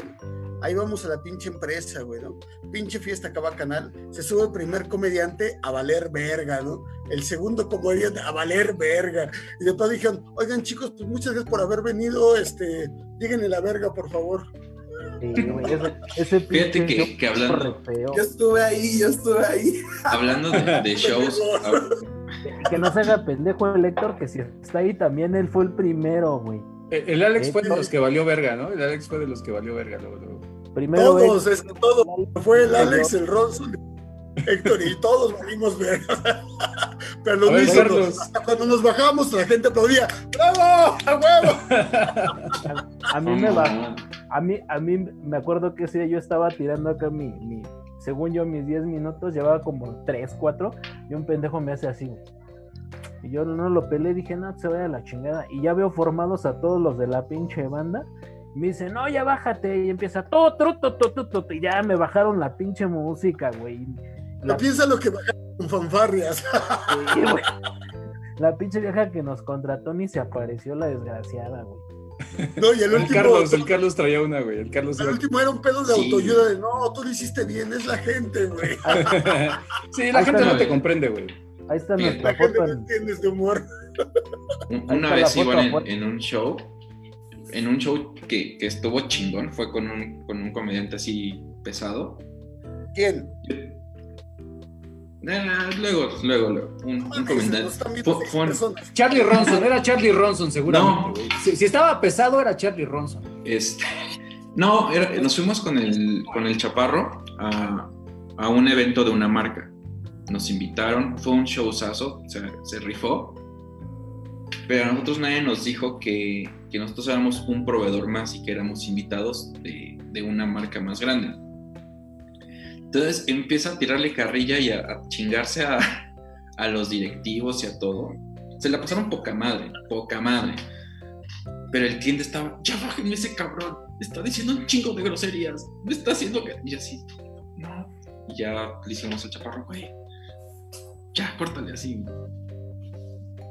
Ahí vamos a la pinche empresa, güey, ¿no? Pinche fiesta acaba canal. Se sube el primer comediante a valer verga, ¿no? El segundo comediante a valer verga. Y después dijeron, oigan, chicos, pues muchas gracias por haber venido. Este, díganle la verga, por favor. Sí, güey, ese, ese Fíjate que- que hablando-. Yo estuve ahí, yo estuve ahí. Hablando de, de shows, a- Que no se haga pendejo el Héctor, que si está ahí también él fue el primero, güey. El, el Alex fue de los que valió verga, ¿no? El Alex fue de los que valió verga luego, luego. Primero Todos, es que todos. Fue el Alex, el Ronson, Héctor y todos valimos verga. Pero lo A ver, mismo, Carlos. hasta cuando nos bajamos, la gente aplaudía. ¡Bravo! ¡A huevo! a mí me va, a mí, a mí me acuerdo que ese día yo estaba tirando acá mi, mi según yo mis 10 minutos, llevaba como 3, 4, y un pendejo me hace así, güey. Y yo no lo peleé, dije, no, se vaya a la chingada. Y ya veo formados a todos los de la pinche banda. Me dice, no, ya bájate. Y empieza, todo, todo, todo, todo. Y ya me bajaron la pinche música, güey. No La, piensa lo que bajaron con fanfarrias. sí, güey. La pinche vieja que nos contrató ni se apareció la desgraciada, güey. No, y el El último, Carlos, el Carlos traía una, güey. El Carlos el último era un pedo de Sí. autoayuda de no, tú lo hiciste bien, es la gente, güey. sí, la Ahí gente está, no te comprende, güey. Ahí está. La nuestra gente foto. no en- entiende este humor. Una vez la iban en, en un show, en un show que, que estuvo chingón, fue con un, con un comediante así pesado. ¿Quién? Ah, luego, luego, luego, un, un personas. Charlie Ronson, era Charlie Ronson, seguramente, No. Si, si estaba pesado, era Charlie Ronson. Este, no, era- nos fuimos con el, con el chaparro a, a un evento de una marca. Nos invitaron, fue un showzazo, o sea, se rifó. Pero a nosotros nadie nos dijo que, que nosotros éramos un proveedor más y que éramos invitados de, de una marca más grande. Entonces empieza a tirarle carrilla y a, chingarse a, a los directivos y a todo. Se la pasaron poca madre, poca madre. Pero el cliente estaba, ya bájenme ese cabrón, está diciendo un chingo de groserías, me está haciendo que. Y así, no. Y ya le hicimos al chaparro, güey, ya, córtale así.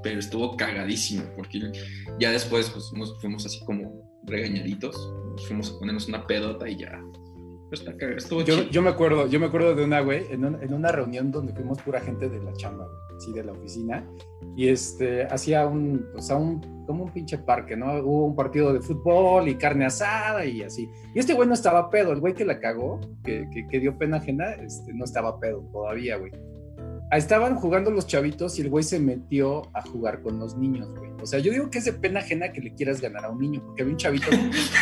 Pero estuvo cagadísimo, porque ya después pues, fuimos así como regañaditos, fuimos a ponernos una pedota y ya. Estuvo Yo, yo me acuerdo, yo me acuerdo de una, güey, en, un- en una reunión donde fuimos pura gente de la chamba, güey, así de la oficina, y este, hacía un, o sea, un, como un pinche parque, ¿no? Hubo un partido de fútbol y carne asada y así. Y este güey no estaba pedo, el güey que la cagó, que, que, que dio pena ajena, este, no estaba pedo todavía, güey. Estaban jugando los chavitos y el güey se metió a jugar con los niños, güey. O sea, yo digo que es de pena ajena que le quieras ganar a un niño, porque había un chavito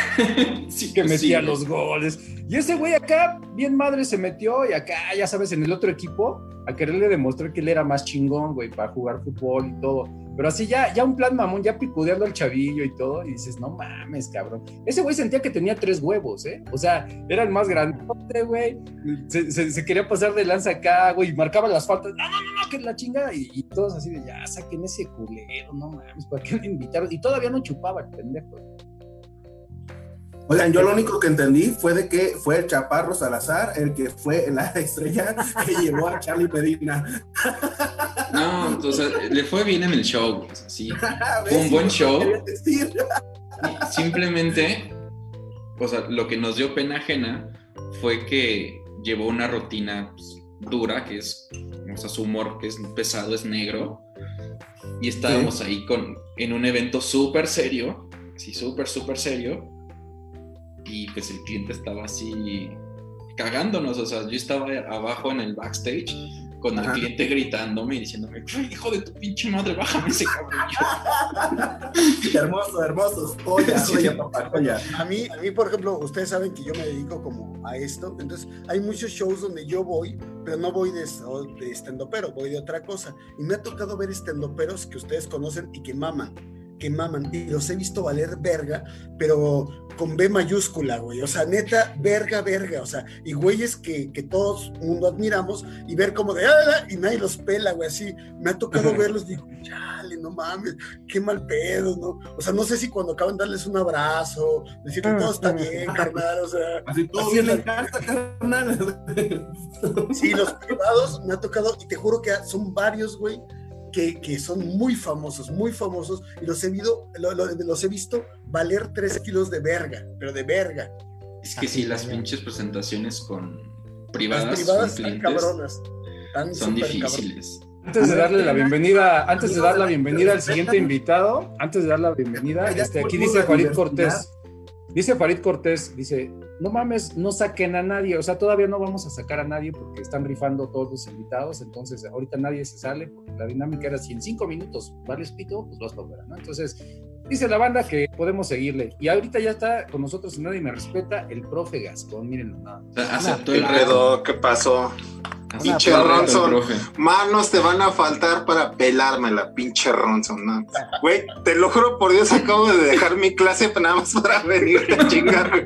sí, que metía sí. los goles. Y ese güey acá, bien madre, se metió y acá, ya sabes, en el otro equipo, a quererle demostrar que él era más chingón, güey, para jugar fútbol y todo. Pero así ya, ya un plan mamón, ya picudeando al chavillo y todo, y dices, no mames, cabrón. Ese güey sentía que tenía tres huevos, ¿eh? O sea, era el más grandote, güey. Se, quería pasar de lanza acá, güey, y marcaba las faltas. No, no, no, no, que la chingada. Y, y todos así de, ya, saquen ese culero, no mames, ¿para qué me invitaron? Y todavía no chupaba el pendejo. Oigan, yo lo único que entendí fue de que fue el Chaparro Salazar el que fue la estrella que llevó a Charlie Medina. No, sea, le fue bien en el show, sí. ¿Ves? un buen show. Simplemente, o sea, lo que nos dio pena ajena fue que llevó una rutina pues, dura, que es, o sea, su humor que es pesado, es negro. Y estábamos ahí con, en un evento súper serio, sí, súper, súper serio. Y pues el cliente estaba así cagándonos, o sea, yo estaba abajo en el backstage con el Ajá. cliente gritándome y diciéndome, "Ay, hijo de tu pinche madre, bájame ese yo, Hermoso, hermoso. Joya, Sí. joya, papá, joya. A mí, a mí, por ejemplo, ustedes saben que yo me dedico como a esto, entonces hay muchos shows donde yo voy, pero no voy de, de estendopero, voy de otra cosa. Y me ha tocado ver estendoperos que ustedes conocen y que maman, que maman, y los he visto valer verga, pero con B mayúscula, güey. O sea, neta, verga, verga. O sea, y güeyes que, que todo el mundo admiramos y ver como de, "Ah", y nadie los pela, güey, así. Me ha tocado verlos, digo, chale, no mames, qué mal pedo, ¿no? O sea, no sé si cuando acaban de darles un abrazo, decirle todo está bien, carnal, o sea, Así todo Así bien en casa, carnal. sí, los privados me ha tocado, y te juro que son varios, güey, que, que son muy famosos, muy famosos, y los he, visto, lo- lo- los he visto valer tres kilos de verga, pero de verga. Es que sí, las pinches presentaciones con privadas, Las privadas con están clientes cabronas. Son cabronas. difíciles. Antes de darle la bienvenida, antes de dar la bienvenida al siguiente invitado, antes de dar la bienvenida, este, aquí dice diversidad. Cortés, dice Farid Cortés, dice, no mames, no saquen a nadie, o sea, todavía no vamos a sacar a nadie porque están rifando todos los invitados, entonces ahorita nadie se sale, porque la dinámica era si en cinco minutos vales pito, pues vas para afuera, ¿no? Entonces, dice la banda que podemos seguirle, y ahorita ya está con nosotros y nadie me respeta, el profe Gascón, mírenlo nada. Aceptó ¿Qué el reto. pedo? ¿Qué pasó? Pinche Ronson. profe. Manos te van a faltar para pelarme la pinche Ronson, ¿no? Güey, te lo juro por Dios, acabo de dejar mi clase nada más para venirte a chingar. güey.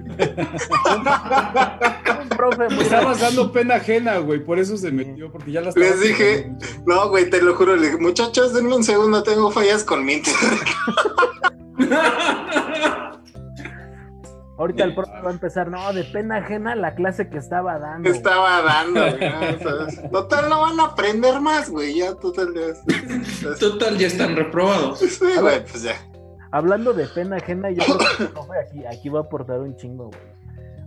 Un profe muy Estabas dando pena ajena, güey, por eso se metió, porque ya las Les dije, no, güey, te lo juro, le dije, muchachos, denme un segundo, tengo fallas con mi internet. Ahorita el profe va a empezar, no, de pena ajena la clase que estaba dando. Estaba dando, güey. Total, no van a aprender más, güey, ya, total, ya. Total, ya están reprobados. Sí, güey, pues ya. Hablando de pena ajena, yo creo que el profe aquí, aquí va a aportar un chingo, güey.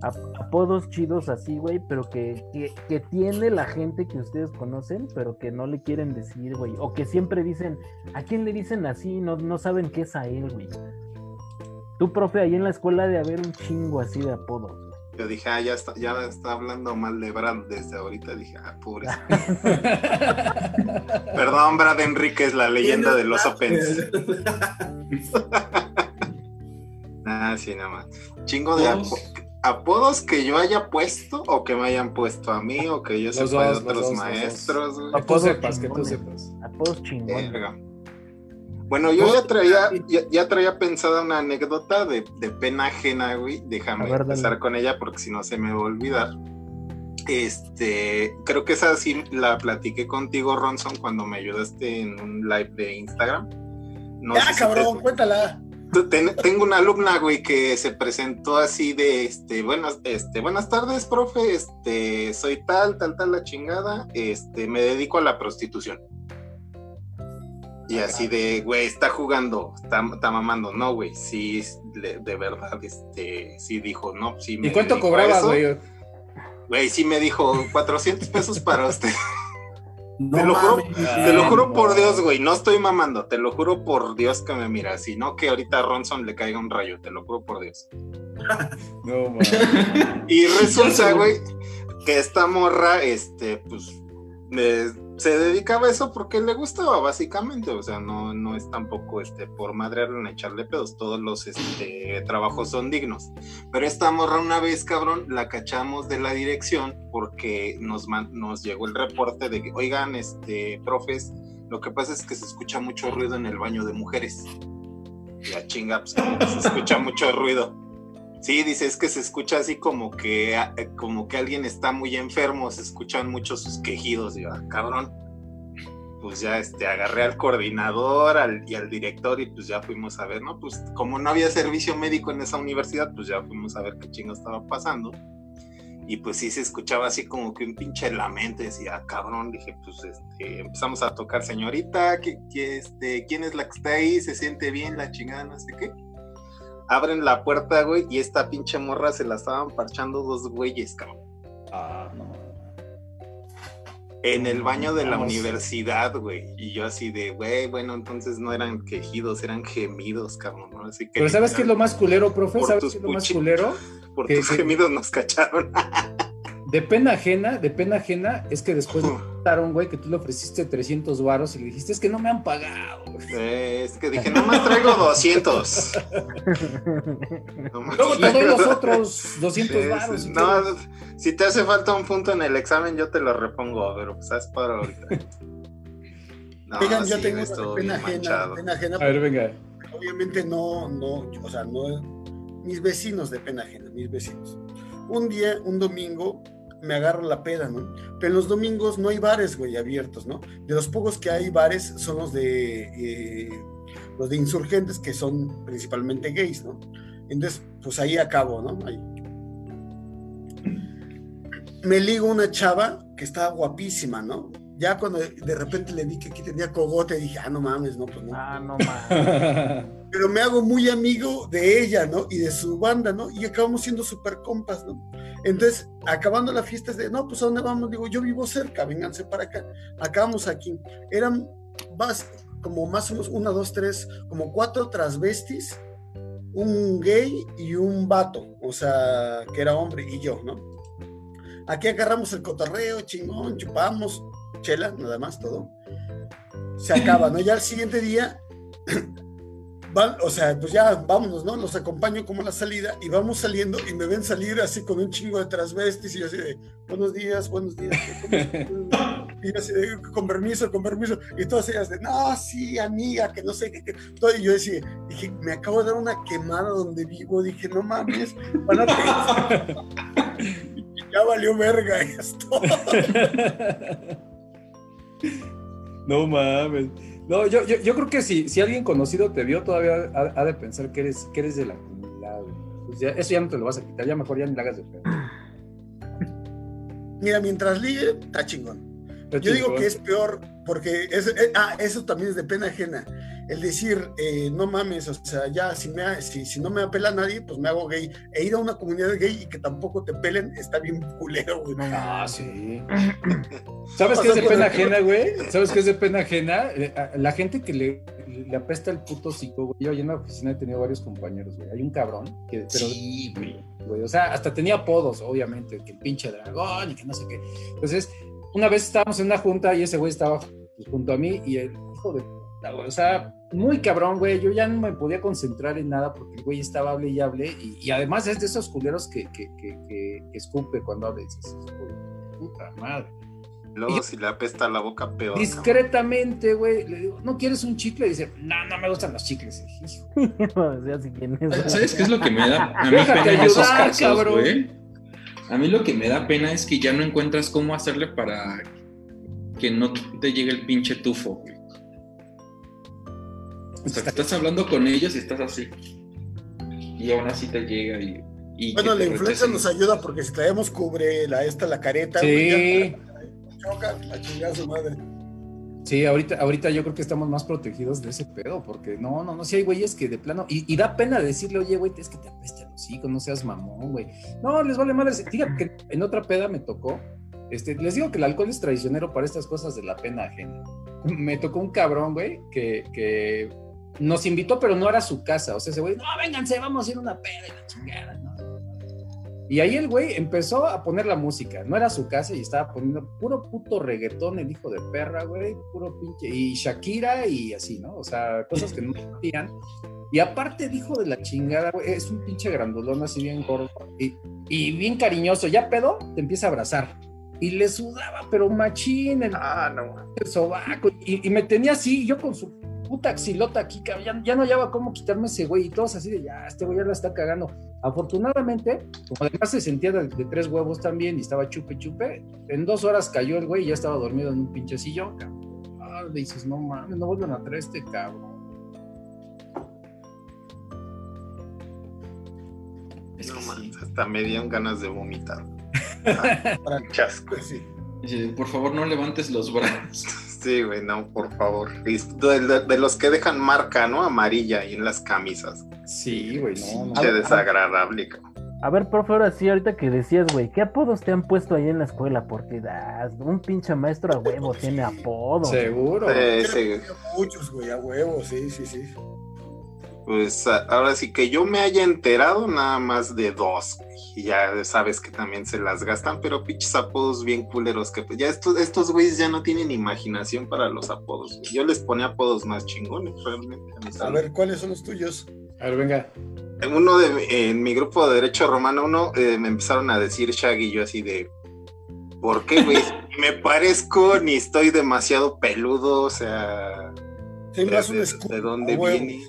Ap- Apodos chidos así, güey, pero que, que, que tiene la gente que ustedes conocen, pero que no le quieren decir, güey. O que siempre dicen, ¿a quién le dicen así? No, no saben qué es a él, güey. Tú, profe, ahí en la escuela de haber un chingo así de apodos. Yo dije, ah, ya está, ya está hablando mal de Brad desde ahorita. Dije, ah, pobre. Perdón, Brad Enríquez, la leyenda de los Opens. Ah, sí, nada más. Chingo de apo- apodos que yo haya puesto o que me hayan puesto a mí o que yo Los sepa de dos, otros dos, maestros. Apodos sepas, que tú sepas. Apodos chingones. Verga. Bueno, yo ya traía, ya, ya traía pensada una anécdota de, de pena ajena, güey. Déjame ver, dale. empezar con ella porque si no se me va a olvidar. Este, creo que esa sí la platiqué contigo, Ronson, cuando me ayudaste en un live de Instagram. No si cabrón, te- cuéntala. tengo una alumna, güey, que se presentó así de, este, buenas, este, buenas tardes, profe, este, soy tal, tal, tal, la chingada, este, me dedico a la prostitución. Y así de, güey, está jugando, está, mamando. No, güey, sí, de, verdad, este, sí dijo, no, sí. Me ¿Y cuánto cobraba, güey? Güey, sí me dijo, 400 pesos para usted. te, lo juro, te lo juro por Dios, güey, no estoy mamando, te lo juro por Dios que me mira, si no que ahorita a Ronson le caiga un rayo, te lo juro por Dios. no. Y resulta, güey, que esta morra, este, pues, se dedicaba a eso porque le gustaba, básicamente. O sea, no, no es tampoco este, por madrearle en echarle pedos. Todos los este, trabajos son dignos. Pero esta morra, una vez, cabrón, la cachamos de la dirección porque nos, nos llegó el reporte de oigan, este, profes, lo que pasa es que se escucha mucho ruido en el baño de mujeres. La chinga, pues se escucha mucho ruido. Sí, dice, es que se escucha así como que, eh, como que alguien está muy enfermo, se escuchan muchos sus quejidos, yo, ah, cabrón. Pues ya este, agarré al coordinador y al director y pues ya fuimos a ver, ¿no? Pues como no había servicio médico en esa universidad, pues ya fuimos a ver qué chingo estaba pasando. Y pues sí se escuchaba así como que un pinche lamento, decía, ah, cabrón, dije, pues este, empezamos a tocar, señorita, ¿qué, este, ¿quién es la que está ahí? ¿Se siente bien la chingada? No sé qué abren la puerta, güey, y esta pinche morra se la estaban parchando dos güeyes, cabrón. Ah, no. En el baño de la universidad, güey. Y yo así de, güey, bueno, entonces no eran quejidos, eran gemidos, cabrón. Así que Pero ¿sabes qué es lo más culero, profe? ¿Sabes qué es lo más culero? Por tus gemidos nos cacharon. de pena ajena, de pena ajena, es que después le contaron, güey, que tú le ofreciste 300 varos y le dijiste, es que no me han pagado. es que dije, nomás traigo 200. Luego te doy los otros 200 varos. no, si te hace falta un punto en el examen, yo te lo repongo, pero pues es para ahorita. No, Oigan, yo tengo una pena ajena, pena ajena. A ver, venga. Obviamente no, no, o sea, no, mis vecinos de pena ajena, mis vecinos. Un día, un domingo, me agarro la peda, ¿no? Pero los domingos no hay bares, güey, abiertos, ¿no? De los pocos que hay bares son los de eh, los de insurgentes, que son principalmente gays, ¿no? Entonces, pues ahí acabo, ¿no? Me ligo una chava que estaba guapísima, ¿no? Ya cuando de repente le vi que aquí tenía cogote, dije, ah, no mames, no, pues no. Ah, no mames. Pero me hago muy amigo de ella, ¿no? Y de su banda, ¿no? Y acabamos siendo súper compas, ¿no? Entonces, acabando la fiesta, es de, no, pues ¿a dónde vamos? Digo, yo vivo cerca, vénganse para acá. Acabamos aquí. Eran más, como más o menos una, dos, tres, como cuatro transvestis, un gay y un vato, o sea, que era hombre y yo, ¿no? Aquí agarramos el cotorreo, chingón, chupamos, chela, nada más, todo. Se acaba, ¿no? Ya el siguiente día o sea, pues ya vámonos, ¿no? Los acompaño como a la salida y vamos saliendo y me ven salir así con un chingo de transvestis y yo así de, buenos días, buenos días. y así de, con permiso, con permiso. Y todas ellas de, no, sí, amiga, que no sé qué. Todo, y yo decía, dije, me acabo de dar una quemada donde vivo. Dije, no mames, van a ya valió verga esto. No mames. No, yo, yo, yo, creo que si, si alguien conocido te vio, todavía ha, de pensar que eres, que eres de la comunidad, pues ya, eso ya no te lo vas a quitar, ya mejor ya ni la hagas de pedo. Mira, mientras ligue, está chingón. Yo digo que es peor porque es, eh, ah, eso también es de pena ajena. El decir, eh, no mames, o sea, ya si, me, si, si, no me apela nadie, pues me hago gay. E ir a una comunidad gay y que tampoco te pelen está bien culero, güey. Ah, sí. ¿Sabes qué es de pena ajena, güey? ¿Sabes qué es de pena ajena? Eh, la gente que le, le apesta el puto psico, güey. Yo allá en la oficina he tenido varios compañeros, güey. Hay un cabrón que, pero, sí, güey. O sea, hasta tenía apodos, obviamente, que el pinche dragón y que no sé qué. Entonces, una vez estábamos en una junta y ese güey estaba pues, junto a mí y el hijo de güey, o sea, muy cabrón, güey, yo ya no me podía concentrar en nada porque el güey estaba hable y hable y, además es de esos culeros que, que, que, que escupe cuando habla y dices, puta madre. Luego, si le apesta la boca, peor. Discretamente, güey, le digo, ¿no quieres un chicle? Y dice, no, no me gustan los chicles. ¿Sabes qué es lo que me da a mí pena en esos casos, güey? A mí lo que me da pena es que ya no encuentras cómo hacerle para que no te llegue el pinche tufo, güey. O sea, estás hablando con ellos y estás así. Y aún así te llega y. bueno, la influencia nos ayuda porque si traemos cubre la esta, la careta, sí. choca a chingar su madre. Sí, ahorita, ahorita yo creo que estamos más protegidos de ese pedo, porque no, no, no, si hay güeyes que de plano, y, da pena decirle, oye, güey, es que te apeste a los hijos, no seas mamón, güey. No, les vale madre. Fíjate que en otra peda me tocó, este, les digo que el alcohol es traicionero para estas cosas de la pena ajena. Me tocó un cabrón, güey, que, que nos invitó, pero no era su casa. O sea, ese güey, no, vénganse, vamos a ir a una peda y la chingada, ¿no? Y ahí el güey empezó a poner la música. No era su casa y estaba poniendo puro puto reggaetón, el hijo de perra, güey, puro pinche. Y Shakira y así, ¿no? O sea, cosas que no existían. Y aparte dijo de la chingada, güey, es un pinche grandolón así bien gordo y, y bien cariñoso. Ya pedo, te empieza a abrazar y le sudaba, pero machín, el, ah, no. el sobaco, y, me tenía así, yo con su puta axilota aquí, ya, ya no hallaba cómo quitarme ese güey, y todos así de, ya, este güey ya la está cagando. Afortunadamente, como además se sentía de, tres huevos también, y estaba chupe chupe, en dos horas cayó el güey y ya estaba dormido en un pinche sillón, cabrón. Ah, dices, no mames, no vuelvan a traer este cabrón. No mames, hasta me dieron ganas de vomitar. chasco, sí. Por favor, no levantes los brazos. Sí, güey, no, por favor. De, los que dejan marca, ¿no? Amarilla y en las camisas. Sí, güey, no. Qué desagradable, A ver, por favor, así ahorita que decías, güey, ¿qué apodos te han puesto ahí en la escuela? Porque das, un pinche maestro a huevo tiene apodo. Seguro. Sí, sí. Muchos, güey, a huevo, sí, sí, sí. Pues ahora sí que yo me haya enterado nada más de dos. Y ya sabes que también se las gastan, pero pinches apodos bien culeros que pues, ya estos, estos güeyes ya no tienen imaginación para los apodos. Yo les ponía apodos más chingones realmente. A, ver, ¿cuáles son los tuyos? A ver, venga. En uno de en mi grupo de Derecho Romano uno eh, me empezaron a decir Shaggy yo así de ¿Por qué, güey? me parezco ni estoy demasiado peludo, o sea, ¿de, dónde viene?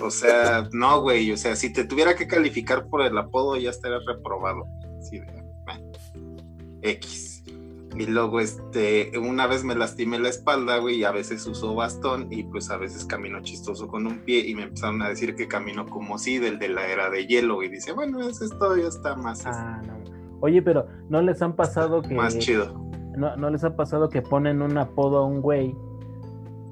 O sea, no, güey, o sea, si te tuviera que calificar por el apodo, ya estarías reprobado. Sí, X. Y luego, este, una vez me lastimé la espalda, güey, y a veces uso bastón, y pues a veces camino chistoso con un pie, y me empezaron a decir que camino como si del de la era de hielo, y dice, bueno, eso todavía está más. Ah, no. Oye, pero ¿no les han pasado que. Más chido. No, no les ha pasado que ponen un apodo a un güey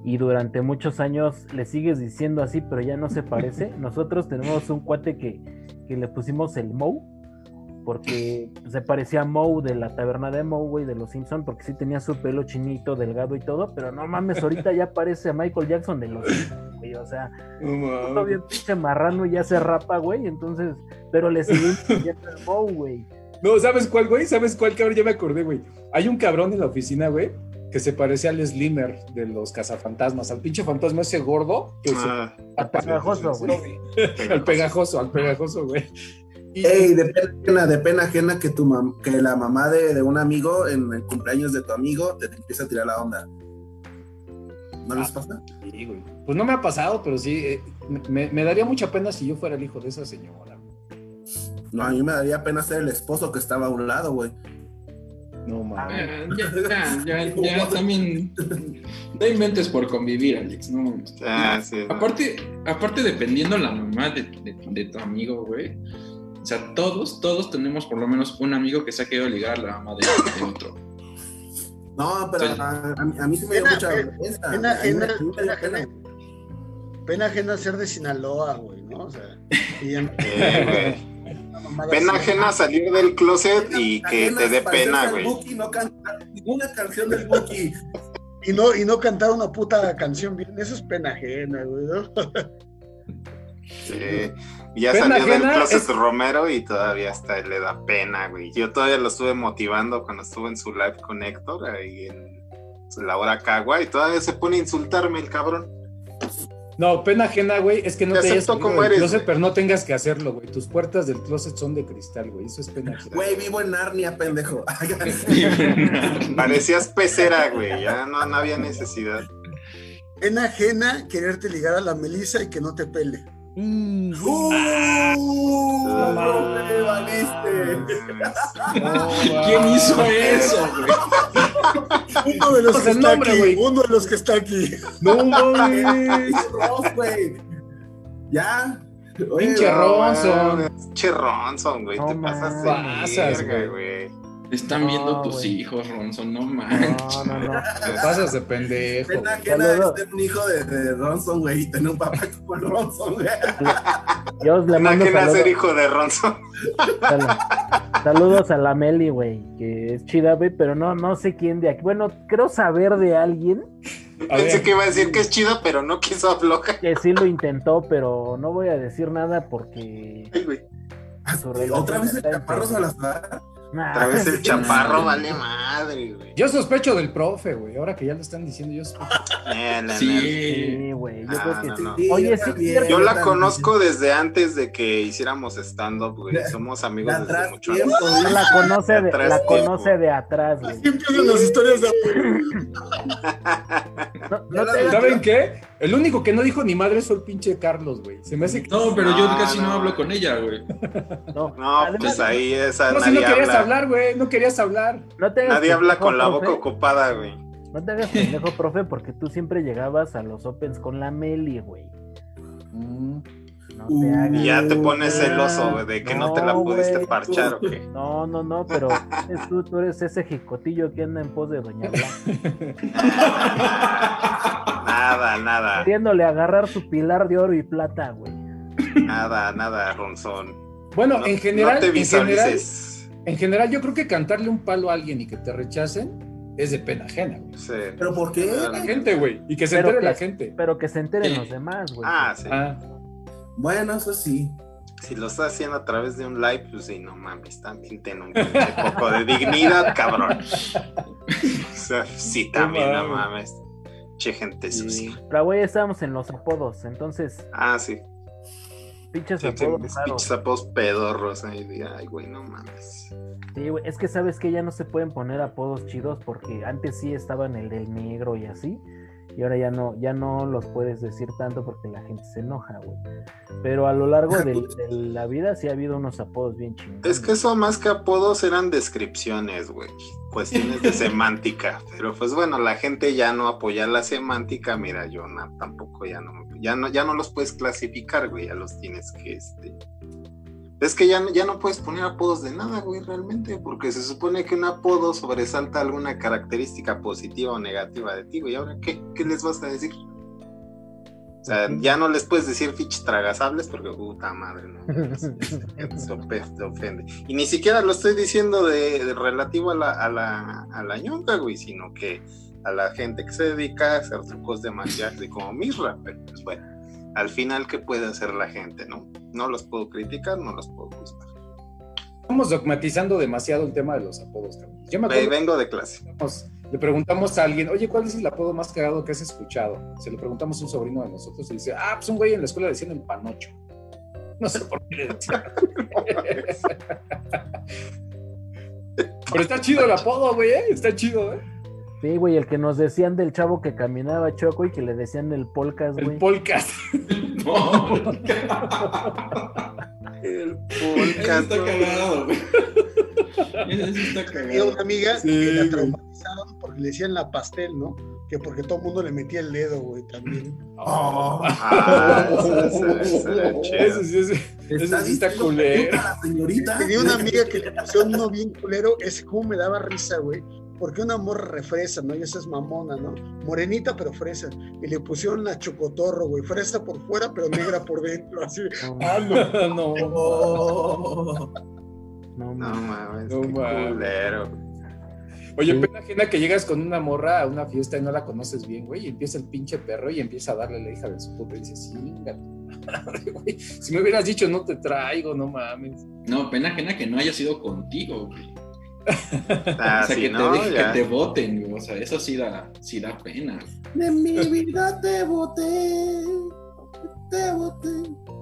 y durante muchos años le sigues diciendo así, pero ya no se parece. Nosotros tenemos un cuate que, le pusimos el Moe, porque se parecía a Moe de la taberna de Moe, güey, de los Simpsons, porque sí tenía su pelo chinito, delgado y todo, pero no mames, ahorita ya parece a Michael Jackson de los Simpsons, güey, o sea, todo bien pinche marrano y ya se rapa, güey, entonces, pero le seguimos diciendo el Moe, güey. No, ¿sabes cuál, güey? ¿Sabes cuál, cabrón? Ya me acordé, güey. Hay un cabrón en la oficina, güey, que se parecía al Slimmer de los cazafantasmas, al pinche fantasma ese gordo. Ah, al pegajoso, güey. al pegajoso, al pegajoso, güey. Ey, de pena ajena, de pena ajena que, tu que la mamá de, un amigo en el cumpleaños de tu amigo te, empieza a tirar la onda. ¿No les ah, pasa? Sí, güey. Pues no me ha pasado, pero sí, eh, me, me, daría mucha pena si yo fuera el hijo de esa señora. No, a mí me daría pena ser el esposo que estaba a un lado, güey. No mames. Ah, ya, ya, ya, también. No inventes por convivir, Alex. No ah, aparte, aparte, dependiendo la mamá de, de, tu amigo, güey. O sea, todos, todos tenemos por lo menos un amigo que se ha querido ligar a la mamá de, otro. No, pero a, mí, se me dio mucha vergüenza. Pena, pena, pena, pena, pena ajena ser de Sinaloa, güey, ¿no? O sea, y eh, Pena ajena salir del closet y que te dé pena, güey. No cantar ninguna canción del Buki. Y no, y no cantar una puta canción bien, eso es pena ajena, güey, ¿no? Sí. Ya salió del closet Romero y todavía hasta le da pena, güey. Yo todavía lo estuve motivando cuando estuve en su live con Héctor, ahí en la hora cagua, y todavía se pone a insultarme el cabrón. No, pena ajena, güey, es que no te, te hayas como eres, closet, pero no tengas que hacerlo, güey. Tus puertas del closet son de cristal, güey. Eso es pena ajena. Güey, vivo en Narnia, pendejo. Parecías pecera, güey. Ya no, había necesidad. Pena ajena quererte ligar a la Melissa y que no te pele. Mm. ¡Uh! no, me valiste. ¿Quién hizo eso, güey? Uno de los que está aquí, uno de los que está aquí. No mames. güey. Ya. Pinche Ronson. Pinche Ronson, güey. te pasas de pasas, güey. Están viendo tus hijos, Ronson, no manches. No, no, no. Te pasas de pendejo. Pena que era ser un hijo de, de, Ronson, güey, y tener un papá como Ronson, güey. Yo le mando que ser hijo de Ronson. Saludos a la Meli, güey, que es chida, güey, pero no, no sé quién de aquí. Bueno, creo saber de alguien. Pensé que iba a decir que es chida, pero no quiso aflojar. Que sí lo intentó, pero no voy a decir nada porque. Ay, güey. ¿Otra vez el chaparro Salazar? Otra vez el chaparro vale madre, güey. Yo sospecho del profe, güey. Ahora que ya lo están diciendo, yo sospecho. sí, güey. Yo creo que sí. Oye, sí, Yo la conozco desde antes de que hiciéramos stand-up, güey. Somos amigos desde mucho tiempo. La conoce de, la conoce de atrás, güey. Siempre las historias de ¿Saben qué? El único que no dijo ni madre fue el pinche Carlos, güey. Se me hace que... No, pero yo casi no, hablo con ella, güey. No, pues ahí esa no, nadie no querías hablar, güey. No querías hablar. nadie habla con la boca ocupada, güey. No te hagas pendejo, profe, porque tú siempre llegabas a los Opens con la Meli, güey. Mm. No te hagas. Y ya te pones celoso, güey, de que no, te la pudiste parchar, ¿o qué? No, no, no, pero tú, tú eres ese jicotillo que anda en pos de Doña Blanca. nada, nada. Queriéndole agarrar su pilar de oro y plata, güey. Nada, nada, Ronzón. Bueno, en general. No te visualices. En general, yo creo que cantarle un palo a alguien y que te rechacen es de pena ajena, güey. Sí. ¿Pero por qué? La gente, güey. Y que se entere la gente. Pero que se enteren los demás, güey. Ah, sí. Ah. Bueno, eso sí. Si lo estás haciendo a través de un live, pues sí, no mames, también ten un poco de dignidad, cabrón. O sea, sí, también, no mames. Che, gente sucia. Pero, güey, estábamos en los apodos, entonces. Ah, sí. Pinches apodos. Pinches apodos pedorros ahí ay, güey, no mames. Sí, güey, es que sabes que ya no se pueden poner apodos chidos porque antes sí estaban el del negro y así y ahora ya no, ya no los puedes decir tanto porque la gente se enoja, güey. Pero a lo largo de, la vida sí ha habido unos apodos bien chingados. Es que eso más que apodos eran descripciones, güey. Cuestiones de semántica. Pero pues bueno, la gente ya no apoya la semántica. Mira, yo tampoco ya no, ya no, ya no los puedes clasificar, güey. Ya los tienes que, este, es que ya, ya no puedes poner apodos de nada, güey, realmente, porque se supone que un apodo sobresalta alguna característica positiva o negativa de ti, güey. ¿Ahora qué, qué les vas a decir? O sea, ya no les puedes decir fichas tragasables porque puta madre, ¿no? Se ofende. Y ni siquiera lo estoy diciendo de, relativo a la, a la, a la ñonga, güey, sino que a la gente que se dedica a hacer trucos de maquillaje como Misra, pero pues bueno al final, ¿qué puede hacer la gente? No, no los puedo criticar, no los puedo juzgar. Estamos dogmatizando demasiado el tema de los apodos, Yo me vengo de clase. Le preguntamos a alguien, oye, ¿cuál es el apodo más cagado que has escuchado? Se lo preguntamos a un sobrino de nosotros y dice, ah, pues un güey en la escuela decían el panocho. No sé por qué le decían. Pero está chido el apodo, güey, ¿eh? Está chido, ¿eh? Sí, güey, el que nos decían del chavo que caminaba choco y que le decían el polcas, güey. El polcas. el polcas. está cagado, güey. Eso está cagado. Tenía una amiga que la traumatizaron porque le decían la pastel, ¿no? Que porque todo el mundo le metía el dedo, güey, también. Oh. Ah, eso, sí, eso, eso sí está culero. Tenía una amiga que le puso uno bien culero, ese como me daba risa, güey porque una morra refresa, ¿no? Y esa es mamona, ¿no? Morenita pero fresa. Y le pusieron la chocotorro, güey. Fresa por fuera, pero negra por dentro. Así. Ah, no. no. No, no mames. No culero. Oye, pena ajena que llegas con una morra a una fiesta y no la conoces bien, güey, y empieza el pinche perro y empieza a darle la hija de su puta y dices, sí, güey. Si me hubieras dicho no te traigo, no mames. No, pena ajena que no haya sido contigo, güey. Ah, o sea, que, te que, te voten, o sea, eso sí da, sí da pena. De mi vida te voté, te voté.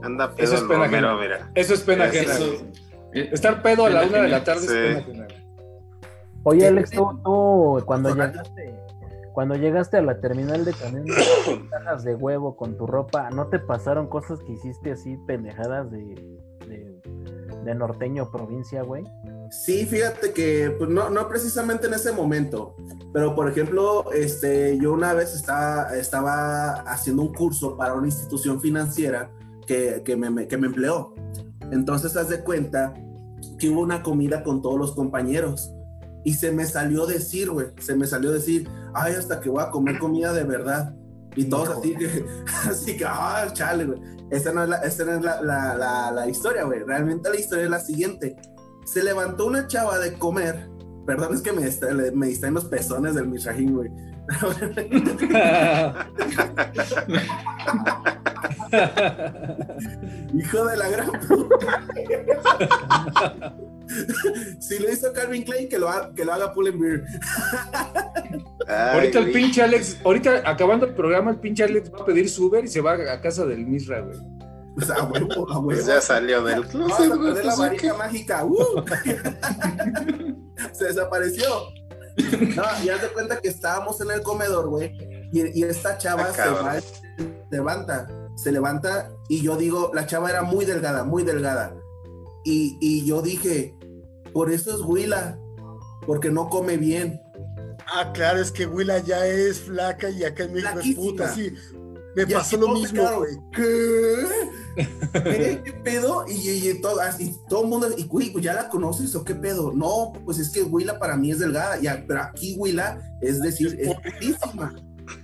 Anda pedo eso es pena Romero, mira. Eso es pena ajena. Eh, Estar pedo a la una de la tarde es pena ajena. Oye, Alex, tú, cuando llegaste, cuando llegaste a la terminal de camiones cajas de huevo con tu ropa, ¿no te pasaron cosas que hiciste así pendejadas de, de, de norteño provincia, güey? Sí, fíjate que pues, no, no precisamente en ese momento, pero por ejemplo, este, yo una vez estaba, estaba haciendo un curso para una institución financiera que, que, me, que me empleó. Entonces, haz de cuenta que hubo una comida con todos los compañeros y se me salió decir, güey, se me salió decir, ay, hasta que voy a comer comida de verdad. Y todos así que, así que, ah, chale, güey. Esta no es, la, esta no es la, la, la, historia, güey. Realmente la historia es la siguiente. Se levantó una chava de comer. Perdón, es que me, me distraen los pezones del Mishrahin, güey. Hijo de la gran si lo hizo Calvin Klein, que lo, haga, que lo haga Beer. ahorita el pinche Alex, ahorita acabando el programa, el pinche Alex va a pedir su Uber y se va a casa del Misra, güey. O sea, huevo, Pues ya salió del closet, de la pues, varita mágica. Uh. se desapareció. No, y haz de cuenta que estábamos en el comedor, güey. Y, esta chava ah, se va, se levanta, se levanta y yo digo, la chava era muy delgada, muy delgada. Y, y yo dije, por eso es Willa, porque no come bien. Ah, claro, es que Willa ya es flaca y acá en México es puta, sí. Me pasó lo mismo, güey. ¿Qué? ¿Qué? pedo? Y, todo, así, todo el mundo, y güey, pues ya la conoces o qué pedo. No, pues es que Willa para mí es delgada, ya, pero aquí Willa es decir, es reputísima.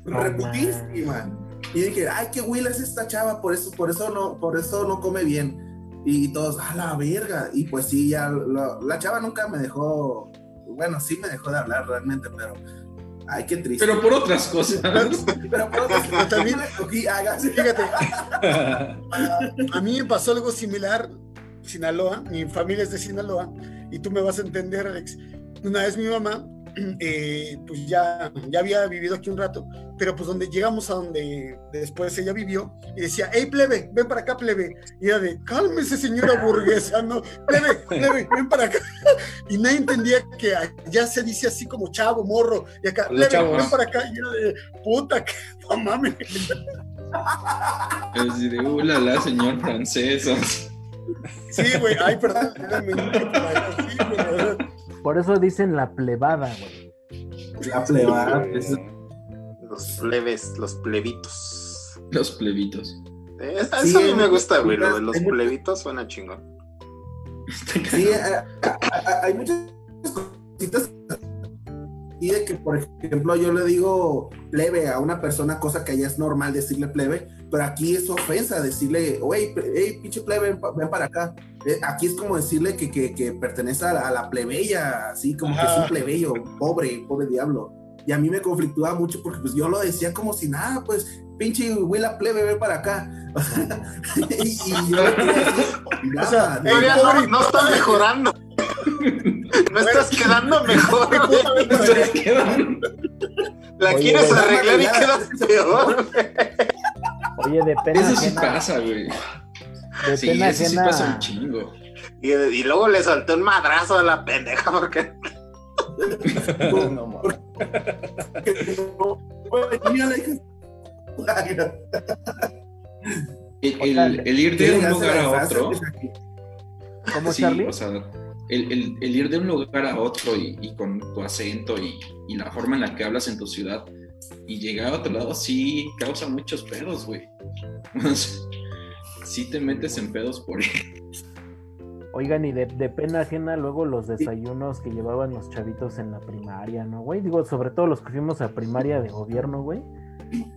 reputísima. Y dije, ay, qué Willa es esta chava, por eso, por eso no, por eso no come bien. Y todos, a la verga. Y pues sí, ya la chava nunca me dejó, bueno, sí me dejó de hablar realmente, pero ay, qué triste. Pero por otras cosas. pero por otras cosas. también, fíjate, a mí me pasó algo similar. Sinaloa, mi familia es de Sinaloa, y tú me vas a entender, Alex. Una vez mi mamá eh, pues ya, ya había vivido aquí un rato, pero pues donde llegamos a donde después ella vivió y decía, hey plebe, ven para acá plebe, y era de, cálmese señora burguesa, no, plebe, plebe, ven para acá, y nadie entendía que ya se dice así como chavo, morro, y acá, plebe, ven para acá, y era de, puta, que no mames. Es de, uh, la, señor francés. Sí, güey, ay, perdón, por eso dicen la plebada, güey. La plebada. Los plebes, los plebitos. Los plebitos. Eh, eso a mí me gusta, güey. Lo de los plebitos suena chingón. Sí, hay muchas cositas y de que, por ejemplo, yo le digo plebe a una persona, cosa que allá es normal decirle plebe, pero aquí es ofensa decirle, oye, hey, pinche plebe, ven, para acá. Eh, aquí es como decirle que, que, pertenece a la, plebeya, así como que es un plebeyo, pobre, pobre diablo. Y a mí me conflictúa mucho porque pues yo lo decía como si nada, pues pinche la plebe, ven para acá. y, yo o sea, no, no está mejorando. No estás quedando mejor. La quieres arreglar y quedas peor. Oye, de pena Eso sí pasa, güey. De sí, pena eso sí pasa un chingo. Y, y, luego le saltó un madrazo a la pendeja porque. no, no, el, el, el, ir de un lugar a otro. ¿Cómo, sí, Charlie? O sea, el, el, ir de un lugar a otro y, con tu acento y, y, la forma en la que hablas en tu ciudad y llegar a otro lado sí causa muchos pedos, güey. sí te metes en pedos por. Oigan, y de, de, pena ajena luego los desayunos que llevaban los chavitos en la primaria, ¿no, güey? Digo, sobre todo los que fuimos a primaria de gobierno, güey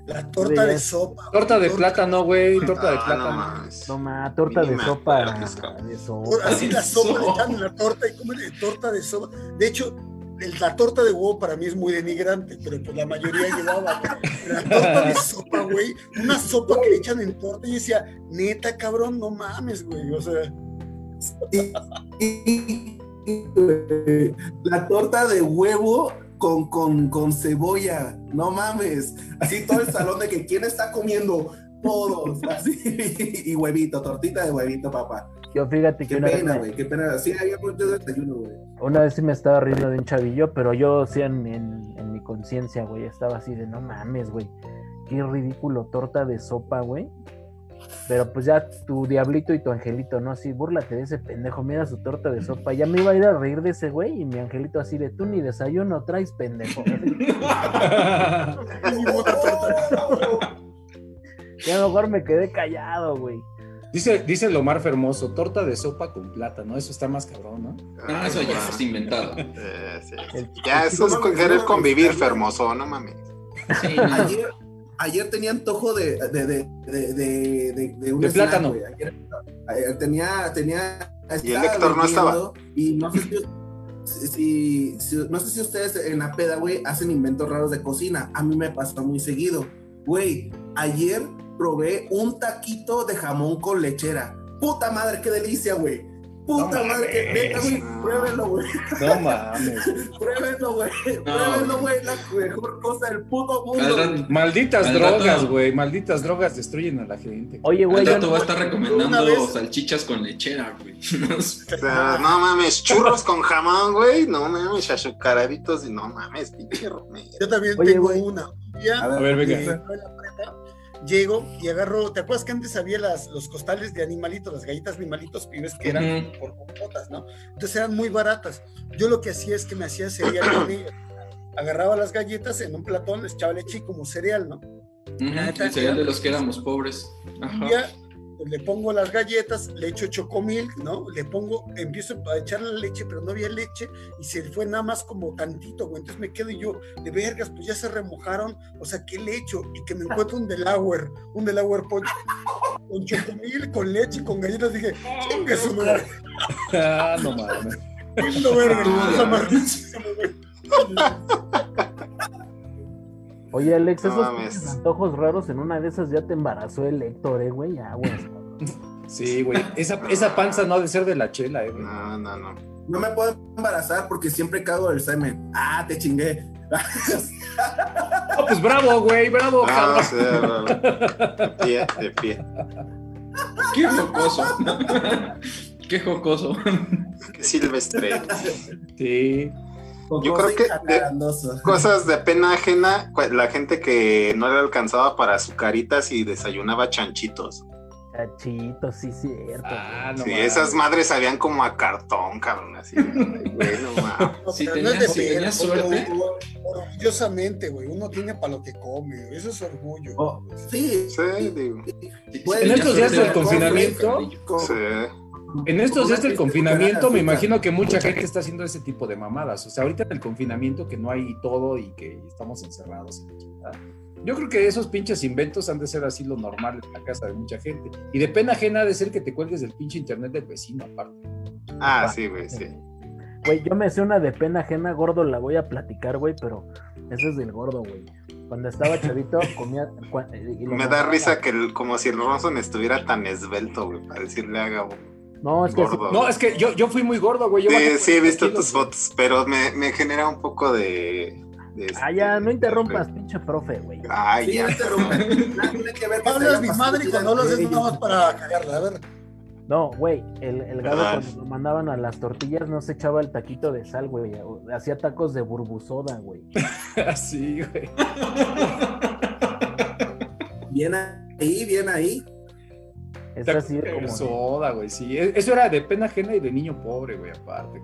la torta de sopa. Torta de plátano, güey. Torta de plátano. No, ma, torta de sopa. De sopa. Así la sopa le echan la torta y comen torta de sopa. De hecho, la torta de huevo para mí es muy denigrante, pero pues la mayoría llevaba la torta de sopa, güey. Una sopa que le echan en torta y decía, neta, cabrón, no mames, güey. O sea. la torta de huevo con, con, con cebolla, no mames. Así todo el salón de que quién está comiendo, todos, así, y huevito, tortita de huevito, papá. Yo fíjate que qué una pena, güey, qué pena. Sí, había mucho desayuno, güey. Una vez sí me estaba riendo de un chavillo, pero yo sí en, en, mi conciencia, güey, estaba así de no mames, güey. Qué ridículo, torta de sopa, güey. Pero pues ya tu diablito y tu angelito, ¿no? Así, búrlate de ese pendejo, mira su torta de sopa. Ya me iba a ir a reír de ese güey y mi angelito así de tú ni desayuno traes, pendejo. ya mejor me quedé callado, güey. Dice, dice Lomar Fermoso, torta de sopa con plátano, eso está más cabrón, ¿no? Ah, eso ya está inventado. Eh, sí. Ya, eso es querer convivir, Fermoso, no mames. Sí, ayer, ayer tenía antojo de, de, de, de, de, de un De snack, plátano. güey. Ayer, ayer tenía, tenía. Y el Héctor no estaba. Y no sé si, si- si- no sé si ustedes en la peda, güey, hacen inventos raros de cocina. A mí me pasa muy seguido. Güey, ayer probé un taquito de jamón con lechera. Puta madre, qué delicia, güey. Puta No madre, que neta, güey. Pruébenlo, güey. No mames. Pruébenlo, güey. Pruébenlo, güey. La mejor cosa del puto mundo. Malditas Al drogas, güey. Malditas drogas destruyen a la gente. Oye, güey, Al rato no- va a estar recomendando vez- salchichas con lechera, güey. O sea, no mames, churros con jamón, güey. No mames, azucaraditos y no mames, pinche Romero. Yo también Oye, tengo güey. una. Ya, A A ver, venga. Llego y agarro, ¿te acuerdas que antes había las, los costales de animalitos, las galletas animalitos pibes que eran Ujú. por compotas, ¿no? Entonces eran muy baratas. Yo lo que hacía es que me hacía cereal con ellas. Agarraba las galletas en un platón, les echaba leche como cereal, ¿no? Ujú, El cereal de los que éramos pobres. Ajá. Y ya le pongo las galletas, le echo chocomilk, ¿no? Le pongo, empiezo a echar la leche, pero no había leche y se fue nada más como tantito, güey. Entonces me quedo yo, de vergas, pues ya se remojaron, o sea, ¿qué le echo? Y que me encuentro un Delaware, un Delaware Punch con chocomilk, con leche, con galletas. Dije, chingue su madre, Ah, no mames. lindo verga, Oye, Alex, No esos mames. antojos raros en una de esas ya te embarazó el Héctor, eh, güey. Sí, güey. Esa, esa panza no ha de ser de la chela, eh, güey. No, no, no. No me puedo embarazar porque siempre cago el semen. Ah, te chingué. Ah, pues bravo, güey, bravo, No, cabrón. o sea, de pie, de pie. Qué jocoso. Qué jocoso. Qué silvestre. Sí. Yo creo que de-. Cosas de pena ajena, la gente que no le alcanzaba para azucaritas y desayunaba chanchitos. Cachito, sí, cierto. Ah, no sí, mames. esas madres sabían como a cartón, cabrón, así. Güey, no mames. No, Si pero tenías- no es si tenías suerte. Orgullosamente, güey, uno tiene para lo que come, güey, eso es orgullo. Oh, sí. Sí, digo. En estos días del confinamiento, Con- Sí. En estos días del confinamiento, me imagino que mucha gente está haciendo ese tipo de mamadas. O sea, ahorita en el confinamiento que no hay todo y que estamos encerrados. Yo creo que esos pinches inventos han de ser así lo normal en la casa de mucha gente. Y de pena ajena ha de ser que te cuelgues del pinche internet del vecino, aparte. Ah, sí, güey, sí. Güey, yo me sé una de pena ajena, gordo, la voy a platicar, güey, pero esa es del gordo, güey. Cuando estaba chavito, comía. cua- y lo Me da risa que el- como si el Ronson estuviera tan esbelto, güey, para decirle a Gabo. No, es que. Gordo. No, es que yo, yo fui muy gordo, güey. Yo Sí, sí, he 40 visto tus fotos, pero me, me genera un poco de. de Ah, ya, este, no interrumpas, pinche profe, güey. Ay, Sí, ya. no tiene que ver Hablas mi madre y cuando hablas es de nada más para cagarla, a ver. No, güey, el, el gado Ah. cuando lo mandaban a las tortillas no se echaba el taquito de sal, güey. Hacía tacos de burbusoda, güey. Así, güey. Bien ahí, bien ahí. Es así de como. Soda, güey, sí. E- Eso era de pena ajena y de niño pobre, güey, aparte.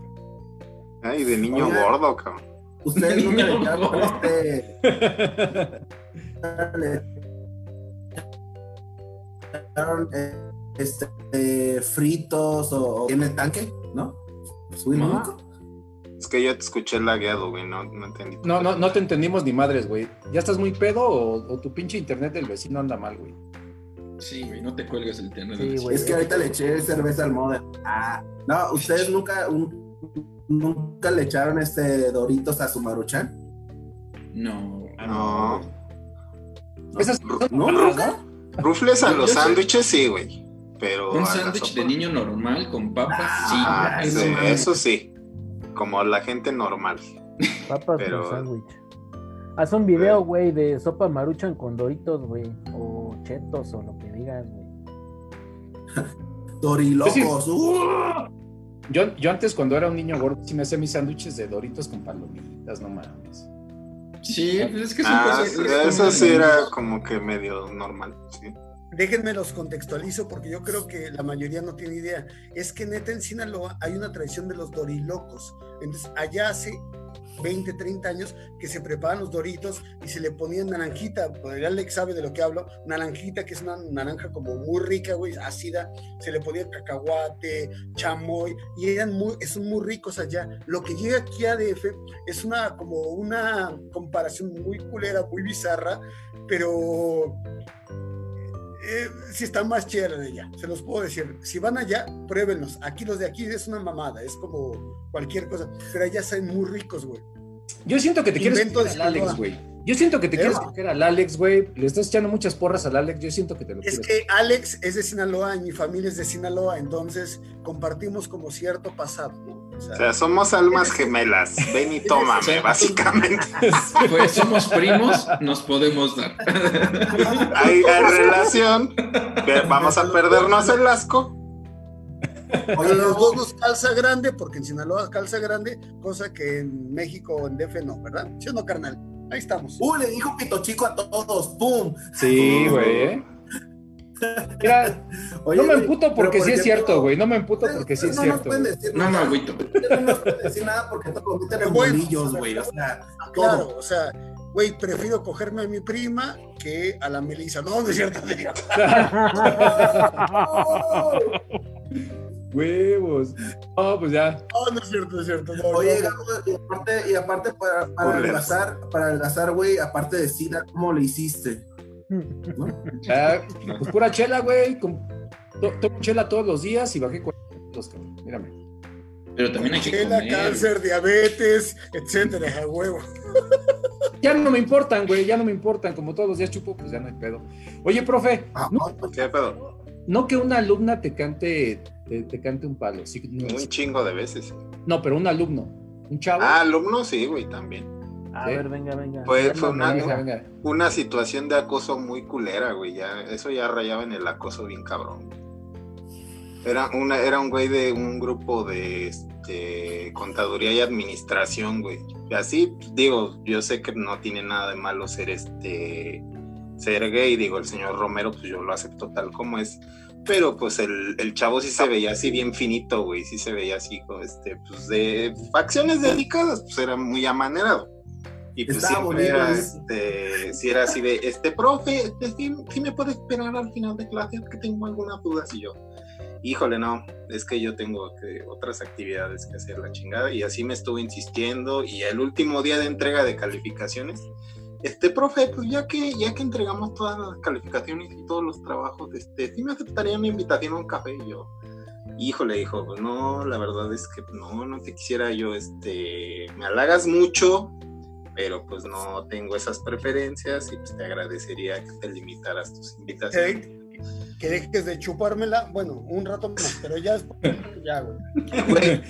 Ay, de niño gordo, cabrón. Ustedes nunca le No. echaron este. le eh, este, eh, fritos o, en el tanque, ¿no? Nunca. Es que yo te escuché lagueado, güey, no, no entendí. No, no, no te entendimos ni madres, güey. ¿Ya estás muy pedo o, o tu pinche internet del vecino anda mal, güey? Sí, güey, no te cuelgues el internet. Sí, güey. Es que ahorita le eché cerveza al modem. Ah, no, ustedes nunca, un- nunca le echaron este Doritos a su maruchan. No. No. Esas No, nunca. Rufles a los sándwiches, sí, güey. Pero. Un sándwich de niño normal con papas, Ah, sí. sí, eso sí. Como la gente normal. Papas Pero- con sándwich. Haz un video, güey, de sopa maruchan con doritos, güey. O chetos o lo que digas, güey. Dorilocos. ¡uh! Yo, yo antes, cuando era un niño gordo, sí me hacía mis sándwiches de doritos con palomitas, no mames. Sí, pues es que son Ah, cosas. sí, es eso sí era como que medio normal, sí. déjenme los contextualizo porque yo creo que la mayoría no tiene idea. Es que neta en Sinaloa hay una tradición de los dorilocos. Entonces, allá hace 20, 30 años que se preparaban los doritos y se le ponían naranjita, pues Alex sabe de lo que hablo, naranjita que es una naranja como muy rica, güey, ácida, se le ponía cacahuate, chamoy y eran muy, son muy ricos allá. Lo que llega aquí a DF es una como una comparación muy culera, muy bizarra, pero eh, si está más chévere de allá, se los puedo decir. Si van allá, pruébenlos. Aquí los de aquí es una mamada, es como cualquier cosa, pero allá saben muy ricos, güey. Yo siento que te quieres coger al Alex, güey. Yo siento que te quieres coger al Alex, güey. Le estás echando muchas porras al Alex. Yo siento que te lo Es que Alex es de Sinaloa y mi familia es de Sinaloa, entonces compartimos como cierto pasado, ¿no? O sea, somos almas gemelas. Ven y tómame, básicamente. Pues somos primos, nos podemos dar. Hay, hay relación. Vamos a perdernos el asco. Oye, los dos nos calza grande, porque en Sinaloa calza grande, cosa que en México o en DF no, ¿verdad? ¿Sí o no, carnal? Ahí estamos. ¡Uh, le dijo pito chico a todos! ¡Pum! Sí, güey, ¿eh? Mira, Oye, no me emputo porque sí es cierto, güey. No me emputo porque sí es cierto. No, no, agüito. No nos pueden decir nada porque te cometen los bolillos, güey. O sea, claro, o sea, güey, prefiero cogerme a mi prima que a la Melissa. No, no es cierto. Huevos. Oh, pues ya. Oh, no es cierto, no es cierto. Oye, y aparte, y aparte para, para adelgazar, para adelgazar, güey, aparte de SIDA, ¿cómo le hiciste? ¿No? Ah, pues pura chela, güey. Tomo chela todos los días y bajé 40 kilos, cabrón. Mírame. Pero también hay que chela, comer. cáncer, diabetes, etcétera, a huevo. Ya no me importan, güey, ya no me importan. Como todos los días chupo, pues ya no hay pedo. Oye, profe, ah, ¿no? ¿qué pedo? No que una alumna te cante, te, te cante un palo. Sí, no, un chingo de veces. No, pero un alumno. Un chavo. Ah, alumno, sí, güey, también. A ver, venga, venga. Fue, fue una, venga, venga. una situación de acoso muy culera, güey. Ya, eso ya rayaba en el acoso bien cabrón. Era, una, era un güey de un grupo de este, contaduría y administración, güey. Y así, digo, yo sé que no tiene nada de malo ser este ser gay, digo, el señor Romero, pues yo lo acepto tal como es, pero pues el, el chavo sí se veía así bien finito, güey, sí se veía así, este, pues de facciones dedicadas, pues era muy amanerado. Y pues Estaba siempre era, este, si era así de, este, profe, este, ¿sí, ¿sí, me puede esperar al final de clase que tengo alguna duda, y yo, híjole, no, es que yo tengo que, otras actividades que hacer la chingada, y así me estuvo insistiendo, y el último día de entrega de calificaciones, este profe, pues ya que, ya que entregamos todas las calificaciones y todos los trabajos, este, sí me aceptaría una invitación a un café y yo, híjole, hijo, pues no, la verdad es que no, no te quisiera yo, este, me halagas mucho, pero pues no tengo esas preferencias y pues te agradecería que te limitaras tus invitaciones. Que dejes de chupármela, bueno, un rato más, pero ya es ya, güey.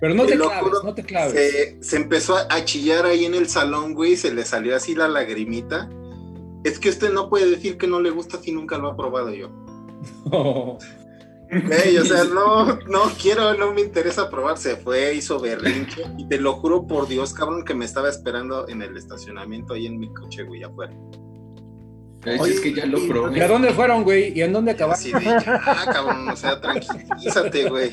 Pero no te claves, no te claves. Se, se, empezó a chillar ahí en el salón, güey, se le salió así la lagrimita. Es que usted no puede decir que no le gusta si nunca lo ha probado yo. Oh. Hey, o sea, no, no quiero, no me interesa probar. Se fue, hizo berrinche. Y te lo juro por Dios, cabrón, que me estaba esperando en el estacionamiento ahí en mi coche, güey, afuera. Oye, es que ya lo probé. ¿Y a dónde fueron, güey? ¿Y en dónde acabaron? Sí, ya, cabrón, o sea, tranquilízate, güey.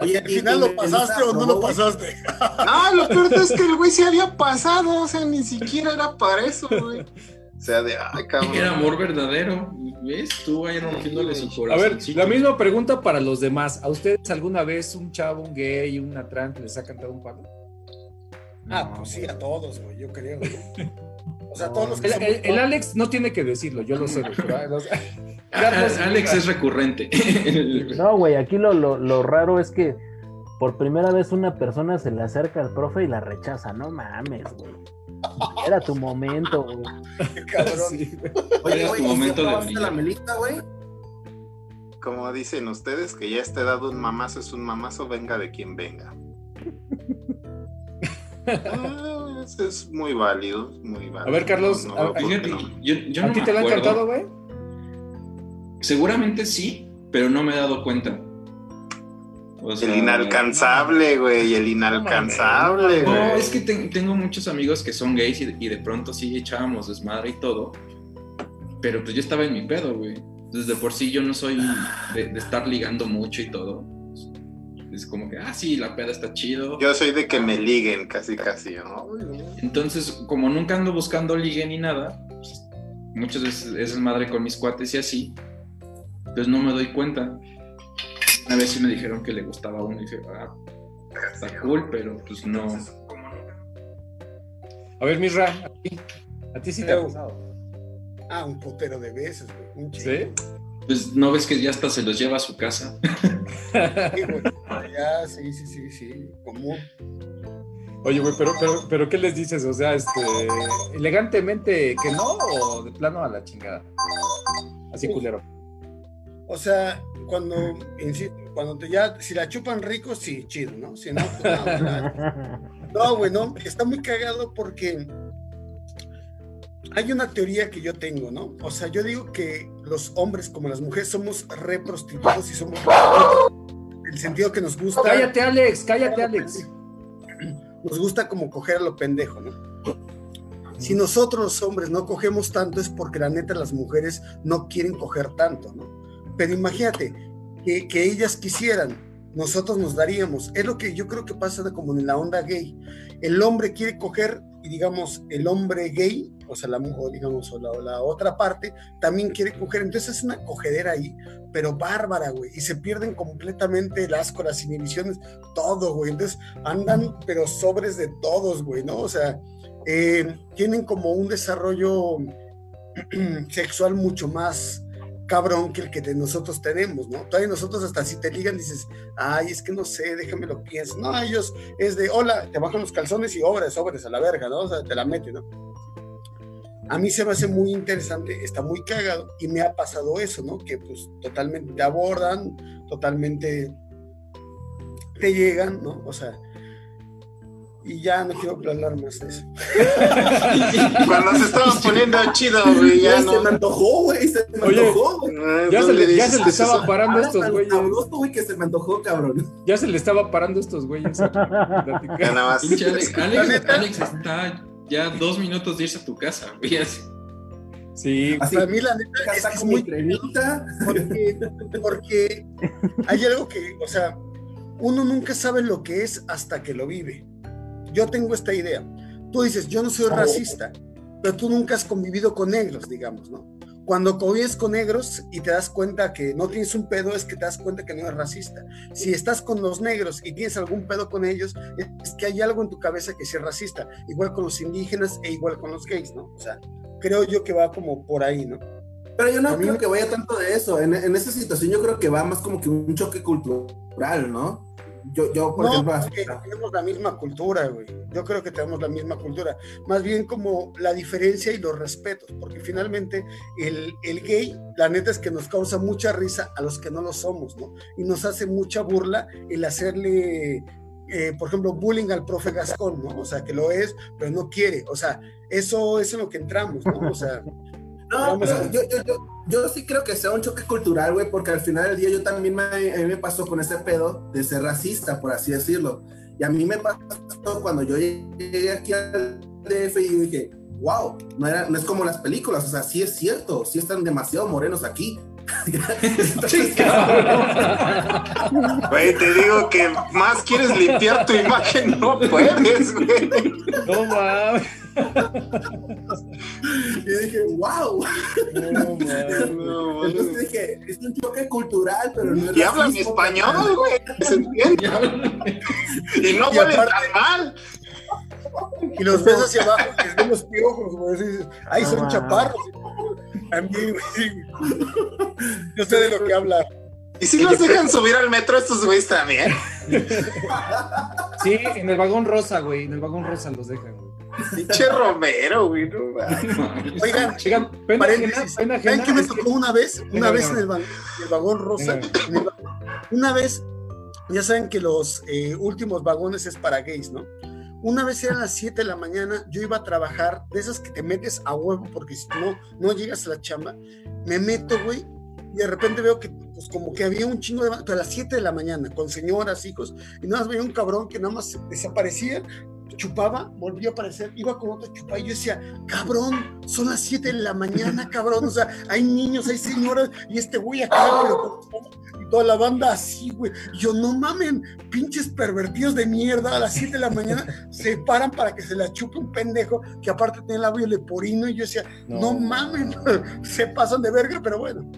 Oye, ¿al final lo pasaste o no lo pasaste? No, lo peor es que el güey se había pasado, o sea, ni siquiera era para eso, güey. O sea, de, ay, cabrón. Era amor verdadero, ¿ves? Tú ahí rompiéndole su corazón. A ver, la misma pregunta para los demás. ¿A ustedes alguna vez un chavo, un gay, una trans les ha cantado un palo? Ah, pues sí, a todos, güey, yo creo. O sea, todos los que el, el, el, Alex no tiene que decirlo, yo lo sé. Pero, Alex es recurrente. No, güey, aquí lo, lo, lo, raro es que por primera vez una persona se le acerca al profe y la rechaza. No mames, güey. Era tu momento, güey. Cabrón. Sí, Oye, Era tu momento de la melita, güey? Como dicen ustedes, que ya está dado un mamazo es un mamazo, venga de quien venga. Ah, es muy válido, muy válido. A ver, Carlos, no, a, yo, yo ¿a no ti te lo han cantado, güey? Seguramente sí, pero no me he dado cuenta. O sea, el inalcanzable, güey, el inalcanzable, No, güey. es que te- tengo muchos amigos que son gays y, y de pronto sí echábamos desmadre y todo. Pero pues yo estaba en mi pedo, güey. Entonces, de por sí yo no soy de, estar ligando mucho y todo. Es como que, ah, sí, la peda está chido. Yo soy de que me liguen casi, casi, ¿no? Entonces, como nunca ando buscando ligue ni nada, pues, muchas veces es madre con mis cuates y así, pues no me doy cuenta. Una vez sí me dijeron que le gustaba uno y dije, ah, está cool, pero pues no. A ver, Misra, a ti, a ti sí te ha pasado. Ah, un putero de veces, güey. Un ¿Sí? Pues no ves que ya hasta se los lleva a su casa. sí, güey. Ya, sí, sí, sí, sí. Común. Oye, güey, pero, pero, pero, ¿qué les dices? O sea, este, elegantemente que no o de plano a la chingada. Así culero. O sea, cuando, cuando te ya, si la chupan rico, sí, chido, ¿no? Si no, pues no, no, güey, no, está muy cagado porque hay una teoría que yo tengo, ¿no? O sea, yo digo que los hombres como las mujeres somos reprostituidos y somos el sentido que nos gusta. Cállate, Alex, cállate, Alex. Nos gusta como coger a lo pendejo, ¿no? Si nosotros los hombres no cogemos tanto es porque la neta las mujeres no quieren coger tanto, ¿no? Pero imagínate que, ellas quisieran, nosotros nos daríamos. Es lo que yo creo que pasa de como en la onda gay. El hombre quiere coger y digamos el hombre gay, o sea, la, digamos, o la, otra parte, también quiere coger. Entonces es una cogedera ahí, pero bárbara, güey. Y se pierden completamente el asco, las inhibiciones, todo, güey. Entonces andan, pero sobres de todos, güey, ¿no? O sea, eh, tienen como un desarrollo sexual mucho más cabrón que el que nosotros tenemos, ¿no? Todavía nosotros hasta si te ligan dices, ay, es que no sé, déjame lo pienso. No, ellos es de, hola, te bajan los calzones y obras, sobres a la verga, ¿no? O sea, te la meten, ¿no? A mí se me hace muy interesante, está muy cagado y me ha pasado eso, ¿no? Que pues totalmente te abordan, totalmente te llegan, ¿no? O sea, y ya no quiero hablar más de eso. Cuando se estaba poniendo chido, güey, ya, no. Se me antojó, güey, se me antojó, güey. Ah, ya, se le, ya se le estaba parando a estos güeyes. güey, que se me antojó, cabrón. Ya se le estaba parando a estos güeyes. ya nada más. Alex, Alex, está ya dos minutos de irse a tu casa, güey. Sí, Así, a mí la neta es, es muy porque hay algo que, o sea, uno nunca sabe lo que es hasta que lo vive yo tengo esta idea. Tú dices, yo no soy racista, pero tú nunca has convivido con negros, digamos, ¿no? Cuando convives con negros y te das cuenta que no tienes un pedo, es que te das cuenta que no eres racista. Si estás con los negros y tienes algún pedo con ellos, es que hay algo en tu cabeza que sí es racista. Igual con los indígenas e igual con los gays, ¿no? O sea, creo yo que va como por ahí, ¿no? Pero yo no creo que vaya tanto de eso. En, en, esa situación yo creo que va más como que un choque cultural, ¿no? Yo, yo por ejemplo, tenemos la misma cultura, güey. Yo creo que tenemos la misma cultura. Más bien como la diferencia y los respetos, porque finalmente el, el gay, la neta es que nos causa mucha risa a los que no lo somos, ¿no? Y nos hace mucha burla el hacerle eh, por ejemplo, bullying al profe Gascón, ¿no? O sea, que lo es, pero no quiere. O sea, eso es en lo que entramos, ¿no? O sea, no, yo, yo, yo, sí creo que sea un choque cultural, güey, porque al final del día yo también me, a mí me pasó con ese pedo de ser racista, por así decirlo. Y a mí me pasó cuando yo llegué aquí al DF y dije, wow, no, era, no es como las películas, o sea, sí es cierto, sí están demasiado morenos aquí. Güey, te digo que más quieres limpiar tu imagen, no puedes, güey. No mames. Y dije, wow. Entonces dije, es un choque cultural, pero no es Y hablan español, güey. Se entiende. y no huelen tan mal. Y los ves hacia abajo, que ven los piojos, güey. Ahí son chaparros. También, Yo sé de lo que habla. ¿Y si los dejan subir al metro estos güeyes también? Sí, en el vagón rosa, güey. En el vagón rosa los dejan, güey. Pinche Romero, güey. Oigan, Oigan pena, pena, ¿saben qué me tocó una vez? Una vez en el, vagón rosa. una vez, ya saben que los eh, últimos vagones es para gays, ¿no? Una vez eran las 7 de la mañana, yo iba a trabajar, de esas que te metes a huevo porque si no, no llegas a la chamba. Me meto, güey, y de repente veo que, pues, como que había un chingo de. a las 7 de la mañana, con señoras, hijos, y nada más veía un cabrón que nada más desaparecía chupaba, volvió a aparecer, iba con otro chupaba y yo decía, cabrón, son las 7 de la mañana, cabrón, o sea, hay niños, hay señoras y este güey acá, pero y toda la banda así, güey. Y yo, no mamen, pinches pervertidos de mierda, a las 7 de la mañana se paran para que se la chupe un pendejo que aparte tiene el labio leporino y yo decía, no, no mamen, se pasan de verga, pero bueno.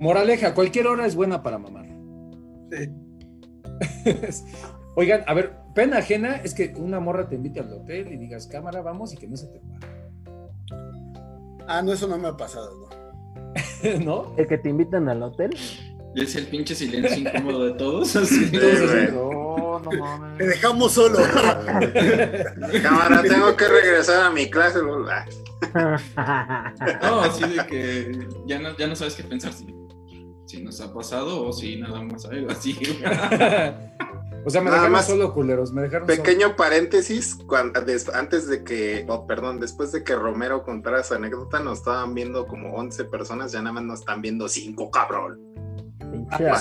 Moraleja, cualquier hora es buena para mamar. Sí. Oigan, a ver, pena ajena es que una morra te invite al hotel y digas, cámara, vamos y que no se te pare. Ah, no, eso no me ha pasado, ¿no? ¿No? ¿El que te invitan al hotel? Es el pinche silencio incómodo de todos. no, no mames. Te dejamos solo. Cámara, tengo que regresar a mi clase. no, así de que ya no, ya no sabes qué pensar. Si, si nos ha pasado o si nada más algo así. O sea, me dejaron solo, culeros. Me dejaron Pequeño paréntesis, cuando, antes de que, oh, perdón, después de que Romero contara su anécdota, nos estaban viendo como 11 personas, ya nada más nos están viendo 5, cabrón. Ah,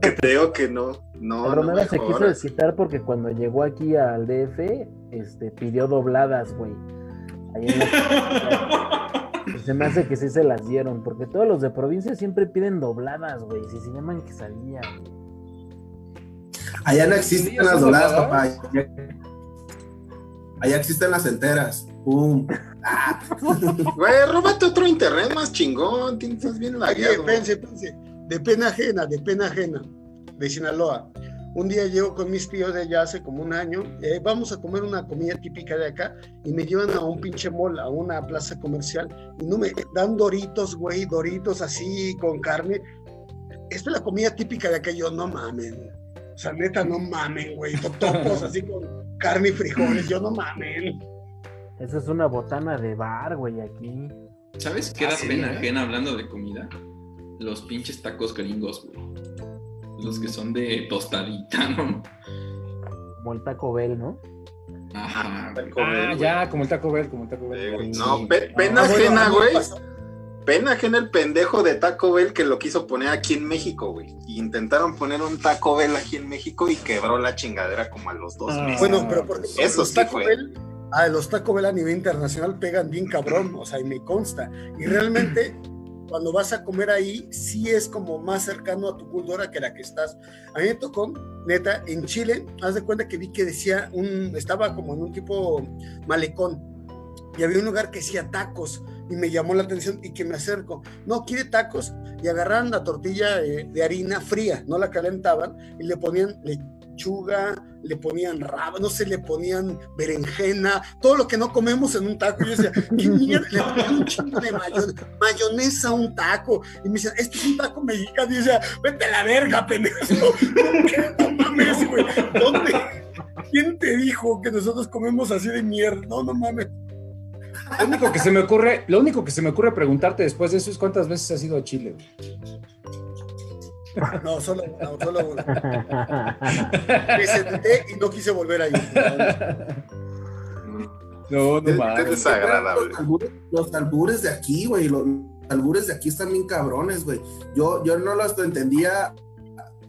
que te digo que no. no Romero se quiso desquitar porque cuando llegó aquí al DF, este, pidió dobladas, güey. Ahí en se me hace que sí se las dieron, porque todos los de provincia siempre piden dobladas, güey, si se llaman quesadilla. Allá no existen las dobladas, papá. Allá existen las enteras. ¡Pum! Güey, róbate otro internet más chingón. Estás bien lagueado. Pense, pense. De pena ajena, de pena ajena. De Sinaloa un día llego con mis tíos de allá hace como un año, eh, vamos a comer una comida típica de acá y me llevan a un pinche mall, a una plaza comercial y no me dan doritos, güey, doritos así con carne. Esta es la comida típica de acá, yo no mamen. O sea, neta, no mamen, güey, topos así con carne y frijoles, yo no mamen. Esa es una botana de bar, güey, aquí. ¿Sabes qué da ¿Ah, pena ajena hablando de comida? Los pinches tacos gringos, güey los que son de tostadita, ¿no? Como el Taco Bell, ¿no? Ajá. ah, ya, como el Taco Bell, como el Taco Bell. no, pena ajena, güey. Pena ajena el pendejo de Taco Bell que lo quiso poner aquí en México, güey. Intentaron poner un Taco Bell aquí en México y quebró la chingadera como a los dos ah. meses. Bueno, pero porque eso sí Taco Bell, ah, los Taco Bell a nivel internacional pegan bien cabrón, o sea, y me consta. Y realmente cuando vas a comer ahí, sí es como más cercano a tu cultura que la que estás. A mí me tocó, neta, en Chile, haz de cuenta que vi que decía, un, estaba como en un tipo malecón, y había un lugar que decía tacos, y me llamó la atención y que me acerco. No, quiere tacos. Y agarraron la tortilla de, de harina fría, no la calentaban, y le ponían le ponían raba, no sé, le ponían berenjena, todo lo que no comemos en un taco. Yo decía, ¿qué mierda? Le ponían un chingo de mayonesa a un taco. Y me decían, esto es un taco mexicano. Y yo decía, vete a la verga, pendejo. No mames, güey. ¿Dónde? ¿Quién te dijo que nosotros comemos así de mierda? No, no mames. Lo único que se me ocurre, lo único que se me ocurre preguntarte después de eso es cuántas veces has ido a Chile. No, solo una, solo una. Me senté y no quise volver ahí. No, no mames. Es desagradable. Los albures, de aquí, güey. Los albures de aquí están bien cabrones, güey. Yo, yo no los entendía,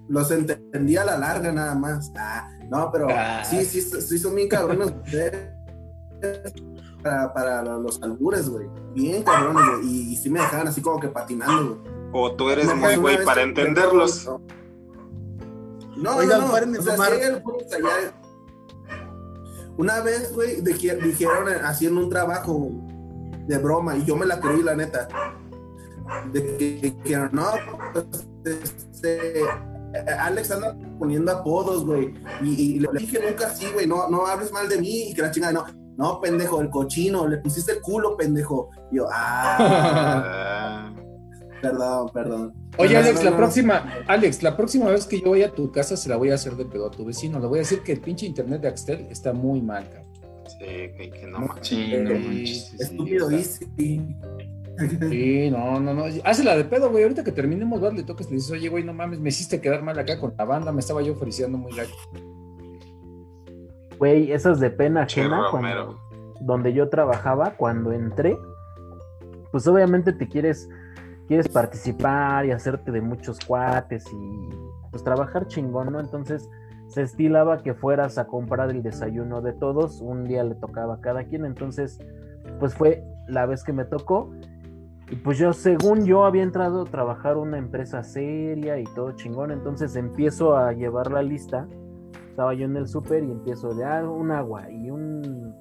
los entendía a la larga nada más. Ah, no, pero ah. sí, sí, sí son bien cabrones para, para los albures, güey. Bien cabrones, güey. Y, y sí me dejaban así como que patinando, güey. O tú eres muy güey para entenderlos. No, Oigan, no, no. O sea, Una vez, güey, dijeron haciendo un trabajo de broma y yo me la creí, la neta. De que dijeron, no, pues, este, Alex anda poniendo apodos, güey. Y, le dije nunca así, güey, no, no hables mal de mí y que la chingada, no. No, pendejo, el cochino, le pusiste el culo, pendejo. Y yo, ah. Perdón, perdón. Oye, Alex, la próxima, Alex, la próxima vez que yo vaya a tu casa se la voy a hacer de pedo a tu vecino. Le voy a decir que el pinche internet de Axtel está muy mal, cabrón. Sí, que, no manches. Estúpido, sí. Sí, no, no, no. Hazla de pedo, güey. Ahorita que terminemos, vas, le tocas, le dices, oye, güey, no mames, me hiciste quedar mal acá con la banda, me estaba yo ofreciendo muy gacho. Güey, esas de pena ajena, cuando, donde yo trabajaba, cuando entré, pues obviamente te quieres quieres participar y hacerte de muchos cuates y pues trabajar chingón, ¿no? Entonces, se estilaba que fueras a comprar el desayuno de todos, un día le tocaba a cada quien, entonces pues fue la vez que me tocó. Y pues yo según yo había entrado a trabajar una empresa seria y todo chingón, entonces empiezo a llevar la lista, estaba yo en el súper y empiezo de ah, un agua y un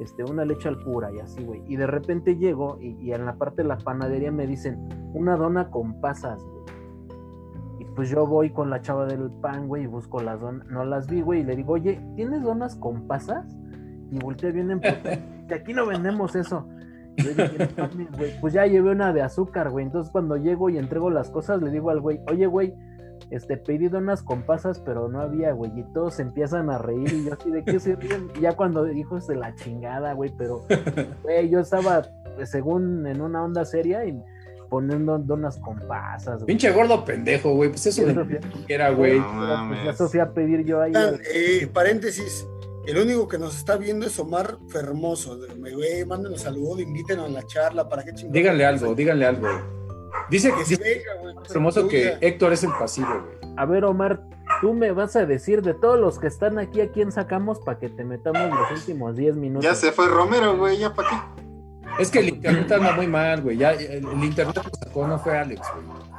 este, una leche al pura y así, güey. Y de repente llego y, y, en la parte de la panadería me dicen, una dona con pasas, güey. Y pues yo voy con la chava del pan, güey, y busco las donas, no las vi, güey, y le digo, oye, ¿tienes donas con pasas? Y volteé bien en que aquí no vendemos eso. Y yo dije, pues ya llevé una de azúcar, güey. Entonces cuando llego y entrego las cosas, le digo al güey, oye, güey, este, pedí donas con pasas, pero no había, güey, y todos empiezan a reír, y yo así de qué se ríen, y ya cuando dijo es de la chingada, güey, pero, güey, yo estaba, según en una onda seria, y poniendo donas con pasas, güey. Pinche gordo pendejo, güey, pues eso de era, güey. No, pues ya Sofía a pedir yo ahí. Ah, eh, paréntesis, el único que nos está viendo es Omar Fermoso, güey, mándenos saludos, invítenos a la charla, para que chingados. Díganle algo, díganle algo. Dice que, sí, hermoso que Héctor es el pasivo, güey. A ver, Omar, tú me vas a decir de todos los que están aquí, ¿a quién sacamos para que te metamos los últimos 10 minutos? Ya se fue Romero, güey, ¿ya para qué? Es que el internet anda muy mal, güey. Ya el, el internet lo sacó, no fue Alex, güey.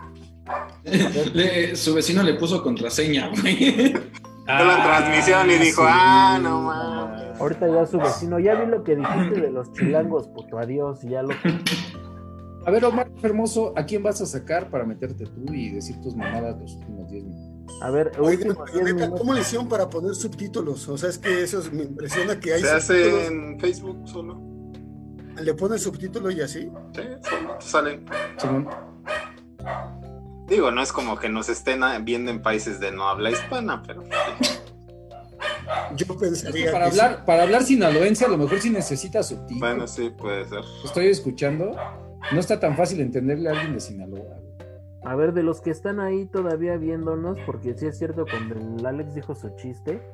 Le, su vecino le puso contraseña, güey. Ah, la transmisión y dijo, sí, ah, no mames. Ahorita ya su vecino, ya vi lo que dijiste de los chilangos, puto, adiós, y ya lo A ver, Omar Hermoso, ¿a quién vas a sacar para meterte tú y decir tus mamadas los últimos 10 minutos? A ver, Oigan, neta, ¿cómo le hicieron para poner subtítulos? O sea, es que eso me impresiona que hay Se hace en Facebook solo. ¿Le pones subtítulos y así? Sí, solo salen. Digo, no es como que nos estén viendo en países de no habla hispana, pero. Yo pensaría. para, que hablar, sí. para hablar sinaloense, a lo mejor sí necesita subtítulos. Bueno, sí, puede ser. Estoy escuchando. No está tan fácil entenderle a alguien de Sinaloa. A ver, de los que están ahí todavía viéndonos, porque sí es cierto, cuando el Alex dijo su chiste.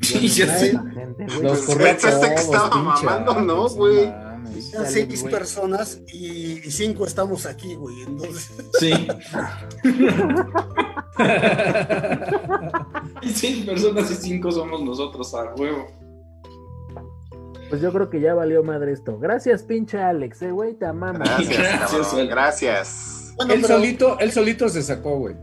Sí. Gente, güey. Los pensaste que estaba pinche mamando, ¿no, güey? Eran seis personas y, y cinco estamos aquí, güey. Entonces, Sí. y seis personas y cinco somos nosotros a huevo. Pues yo creo que ya valió madre esto. Gracias, pinche Alex, eh, güey, te amamos. Gracias, Gracias, cabrón, gracias. bueno, Él pero solito, él solito se sacó, güey.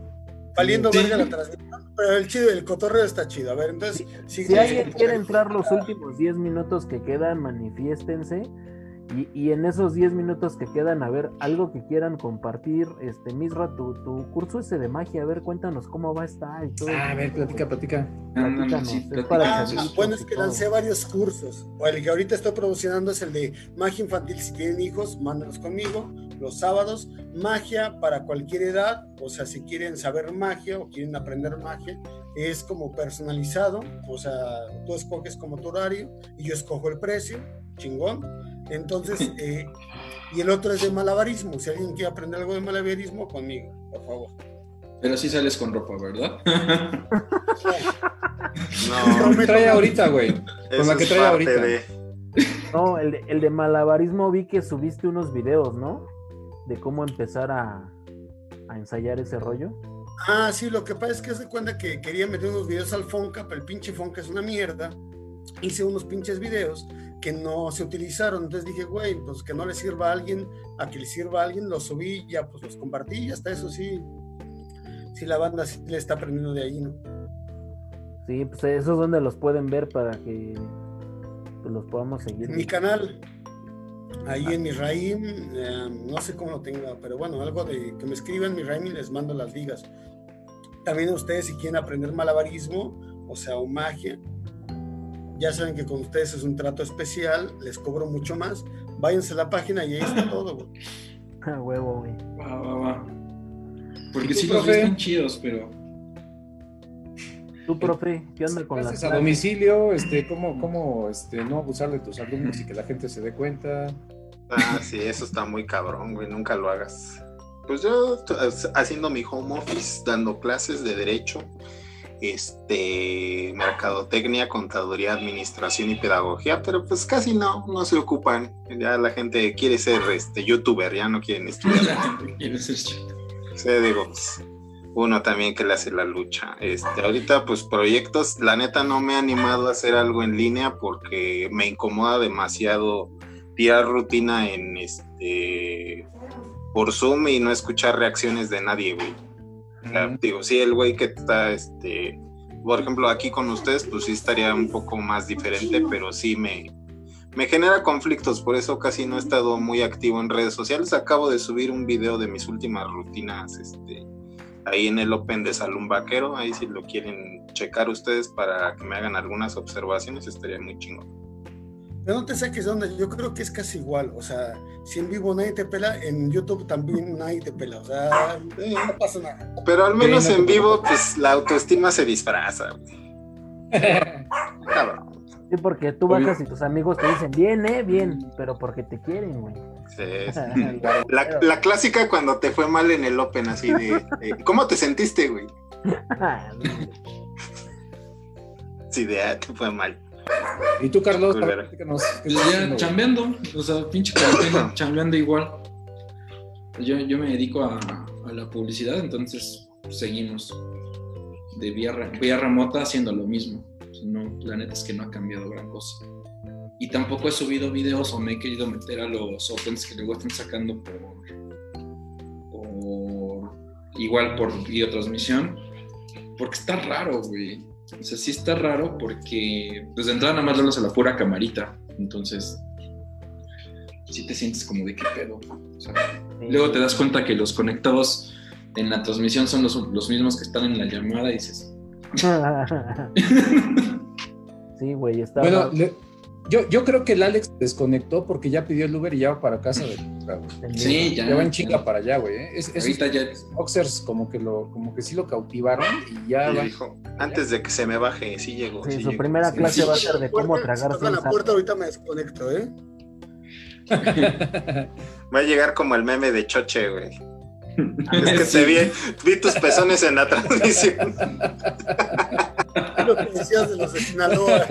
valiendo Sí. verga la transmisión. Pero el chido, el cotorreo está chido. A ver, entonces, Si sí, alguien quiere entrar los últimos 10 minutos que quedan, manifiéstense. Y, y en esos 10 minutos que quedan, a ver, algo que quieran compartir, este, Misra, tu, tu curso ese de magia, a ver, cuéntanos cómo va a estar y todo. Ah, a ver, platica, platica. Ah, bueno, es que lancé varios cursos. O el que ahorita estoy promocionando es el de magia infantil. Si tienen hijos, mándalos conmigo. Los sábados, magia para cualquier edad. O sea, si quieren saber magia o quieren aprender magia, es como personalizado. O sea, tú escoges como tu horario y yo escojo el precio. Chingón. Entonces, eh, y el otro es de malabarismo. Si alguien quiere aprender algo de malabarismo, conmigo, por favor. Pero sí sales con ropa, ¿verdad? No, ¿Qué trae ahorita, güey? Con la que trae ahorita. de. No, el de, el de malabarismo vi que subiste unos videos, ¿no? De cómo empezar a, a ensayar ese rollo. Ah, sí, lo que pasa es que se cuenta que quería meter unos videos al Fonca, pero el pinche Fonca es una mierda. Hice unos pinches videos que no se utilizaron. Entonces dije, güey, pues que no le sirva a alguien, a que le sirva a alguien, los subí, ya pues los compartí y hasta eso sí. Sí, la banda sí le está aprendiendo de ahí, ¿no? Sí, pues esos es donde los pueden ver para que pues, los podamos seguir. En mi canal, ahí en mi eh, no sé cómo lo tenga, pero bueno, algo de que me escriban mi y les mando las ligas. También a ustedes, si quieren aprender malabarismo, o sea, o magia, ya saben que con ustedes es un trato especial, les cobro mucho más. Váyanse a la página y ahí está todo, güey. Huevo, güey. Va, va, va. Porque ¿Y tú, sí los profe? están chidos, pero. Tú, profe, ¿qué onda con las Clases a domicilio, este, cómo, cómo este, no abusar de tus alumnos y que la gente se dé cuenta. Ah, sí, eso está muy cabrón, güey. Nunca lo hagas. Pues yo haciendo mi home office, dando clases de derecho, este, mercadotecnia, contaduría, administración y pedagogía, pero pues casi no, no se ocupan. Ya la gente quiere ser este youtuber, ya no quieren estudiar. Quiero ser sea, digo, pues, uno también que le hace la lucha. Este, ahorita, pues proyectos, la neta no me he animado a hacer algo en línea porque me incomoda demasiado tirar rutina en este por Zoom y no escuchar reacciones de nadie, güey. Digo, sí, el güey que está, este, por ejemplo, aquí con ustedes, pues sí estaría un poco más diferente, pero sí me, me genera conflictos, por eso casi no he estado muy activo en redes sociales. Acabo de subir un video de mis últimas rutinas, este, ahí en el Open de Salón Vaquero, ahí si lo quieren checar ustedes para que me hagan algunas observaciones, estaría muy chingón. Pero no te saques de onda, yo creo que es casi igual, o sea, si en vivo nadie te pela, en YouTube también nadie te pela, o sea, no pasa nada. Pero al menos en vivo, pues la autoestima se disfraza. Cabrón. Sí, porque tú bajas y tus amigos te dicen, bien, eh, bien, pero porque te quieren, güey. Sí, la, la, clásica cuando te fue mal en el Open, así de, ¿cómo te sentiste, güey? sí, de, ah, te fue mal. ¿Y tú, Carlos? Pues ya chambeando, o sea, pinche chambeando igual. Yo, yo me dedico a, a la publicidad, entonces seguimos de vía, vía remota haciendo lo mismo no, la neta es que no ha cambiado gran cosa. Y tampoco he subido videos o me he querido meter a los opens que luego están sacando por, por igual por videotransmisión, porque está raro, güey. O sea, sí está raro porque, pues de entrada nada más lo a la pura camarita, entonces sí te sientes como de qué pedo. luego te das cuenta que los conectados en la transmisión son los, los mismos que están en la llamada y dices, sí, güey, está. Bueno, yo, yo creo que el Alex desconectó porque ya pidió el Uber y ya va para casa de Sí, ya. Ya va en chinga para allá, güey. ¿eh? Ahorita ya. Boxers como que lo, como que sí lo cautivaron y ya va. Dijo, antes de que se me baje, sí llegó. Sí, su primera clase va a ser de cómo tragar la puerta ahorita me desconecto, ¿eh? va a llegar como el meme de Choche, güey. Es que te vi, vi tus pezones en la transmisión. Lo que decías de los de Sinaloa.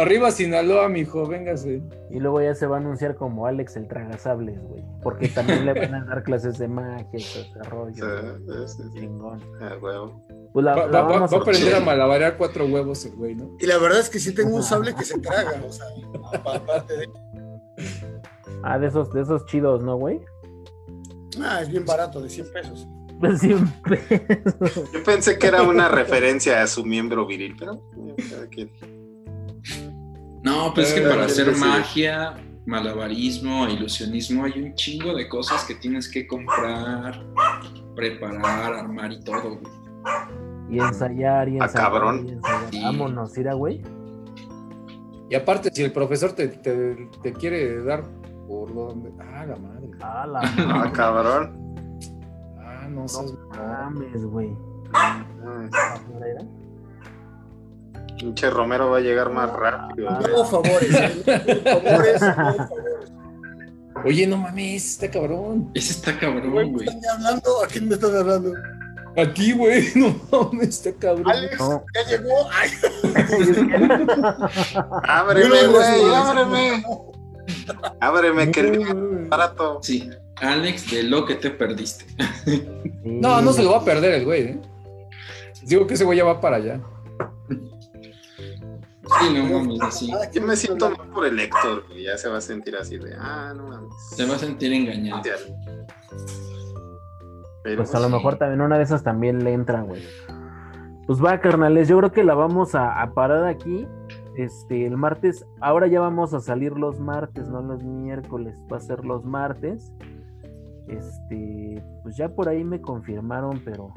Arriba Sinaloa, mijo, véngase. Y luego ya se va a anunciar como Alex el Tragasables, güey. Porque también le van a dar clases de magia y todo ese rollo. Sí, Chingón. Ah, huevo. Pues la, va, va, a aprender a malabarear cuatro huevos el güey, ¿no? Y la verdad es que sí tengo un sable que se traga, o sea, aparte de. Ah, de esos, de esos chidos, ¿no, güey? Ah, es bien barato, de 100 pesos. De 100 pesos. Yo pensé que era una referencia a su miembro viril, pero No, pues es que para hacer magia, malabarismo, ilusionismo, hay un chingo de cosas que tienes que comprar, preparar, armar y todo, Y ensayar, y ensayar. A cabrón. Y Vámonos, ir güey. Y aparte, si el profesor te, te, te quiere dar por donde. Ah, la madre. Ah, la Ah, cabrón. Ah, no, no mames, güey. Pinche Romero va a llegar más rápido. No, favores. ¿eh? favores, no, favores. Oye, no mames, está cabrón. Ese está cabrón, güey. ¿Me están hablando? ¿A quién me estás hablando? Aquí, güey, no mames, está cabrón. Alex, ya llegó. Ay. ábreme, güey, ábreme. Ábreme, que el barato. Sí, Alex, de lo que te perdiste. no, no se lo va a perder el güey, ¿eh? Digo que ese güey ya va para allá. Sí, no mames, así. Yo me siento mal por el Héctor, y ya se va a sentir así de, ah, no mames. Se va a sentir engañado. pues a lo mejor también una de esas también le entra, güey. Pues va, carnales, yo creo que la vamos a, a parar aquí este, el martes, ahora ya vamos a salir los martes, no los miércoles, va a ser los martes. Este, pues ya por ahí me confirmaron, pero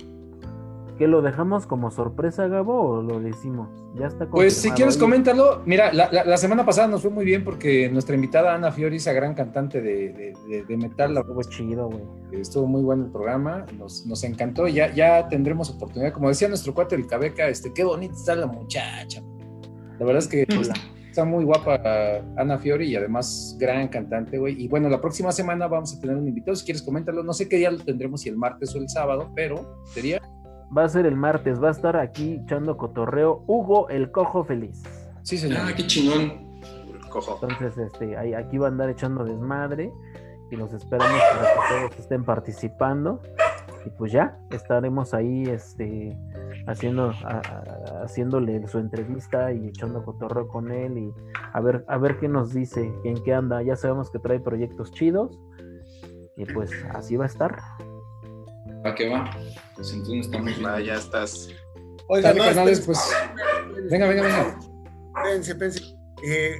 ¿qué lo dejamos como sorpresa, Gabo, o lo decimos? Ya está Pues si quieres, coméntalo. Mira, la, semana pasada nos fue muy bien porque nuestra invitada Ana Fiori, esa gran cantante de, de, metal, estuvo chido, güey. Estuvo muy bueno el programa, nos, nos encantó. Ya, ya tendremos oportunidad. Como decía nuestro cuate el Cabeca, este, qué bonita está la muchacha. La verdad es que está muy guapa Ana Fiori y además gran cantante, güey. Y bueno, la próxima semana vamos a tener un invitado. Si quieres, coméntalo. No sé qué día lo tendremos, si el martes o el sábado, pero sería. Va a ser el martes. Va a estar aquí echando cotorreo Hugo el Cojo Feliz. Sí, señor. Ah, qué chingón. cojo. Entonces, este, aquí va a andar echando desmadre y los esperamos para que todos estén participando. y pues ya estaremos ahí este haciendo haciéndole su entrevista y echando cotorreo con él y a ver a ver qué nos dice en qué anda ya sabemos que trae proyectos chidos y pues así va a estar ¿a qué va? Pues entonces estamos va, ya estás Oiga, no, pues venga venga venga pense, pense. Eh,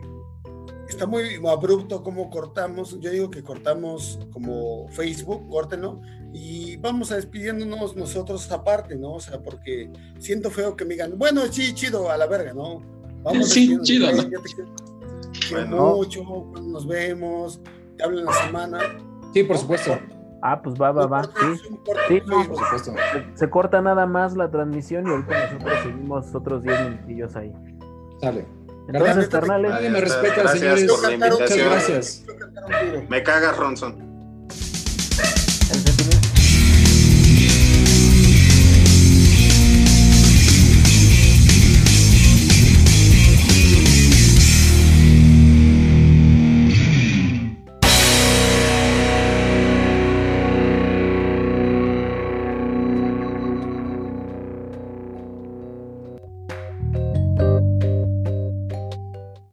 está muy abrupto cómo cortamos. Yo digo que cortamos como Facebook, córtenlo, y vamos a despidiéndonos nosotros aparte, ¿no? O sea, porque siento feo que me digan, bueno, sí, chido, a la verga, ¿no? Vamos sí, chido, ¿no? bueno. mucho, nos vemos, te hablo en la semana. Sí, por supuesto. Ah, pues va, va, va. Sí, sí no, por supuesto. Se, corta nada más la transmisión y ahorita nosotros seguimos otros 10 minutillos ahí. Sale. Entonces, carnales. Nadie me respeta, señores. Por la invitación. Muchas gracias. Me caga, Ronson.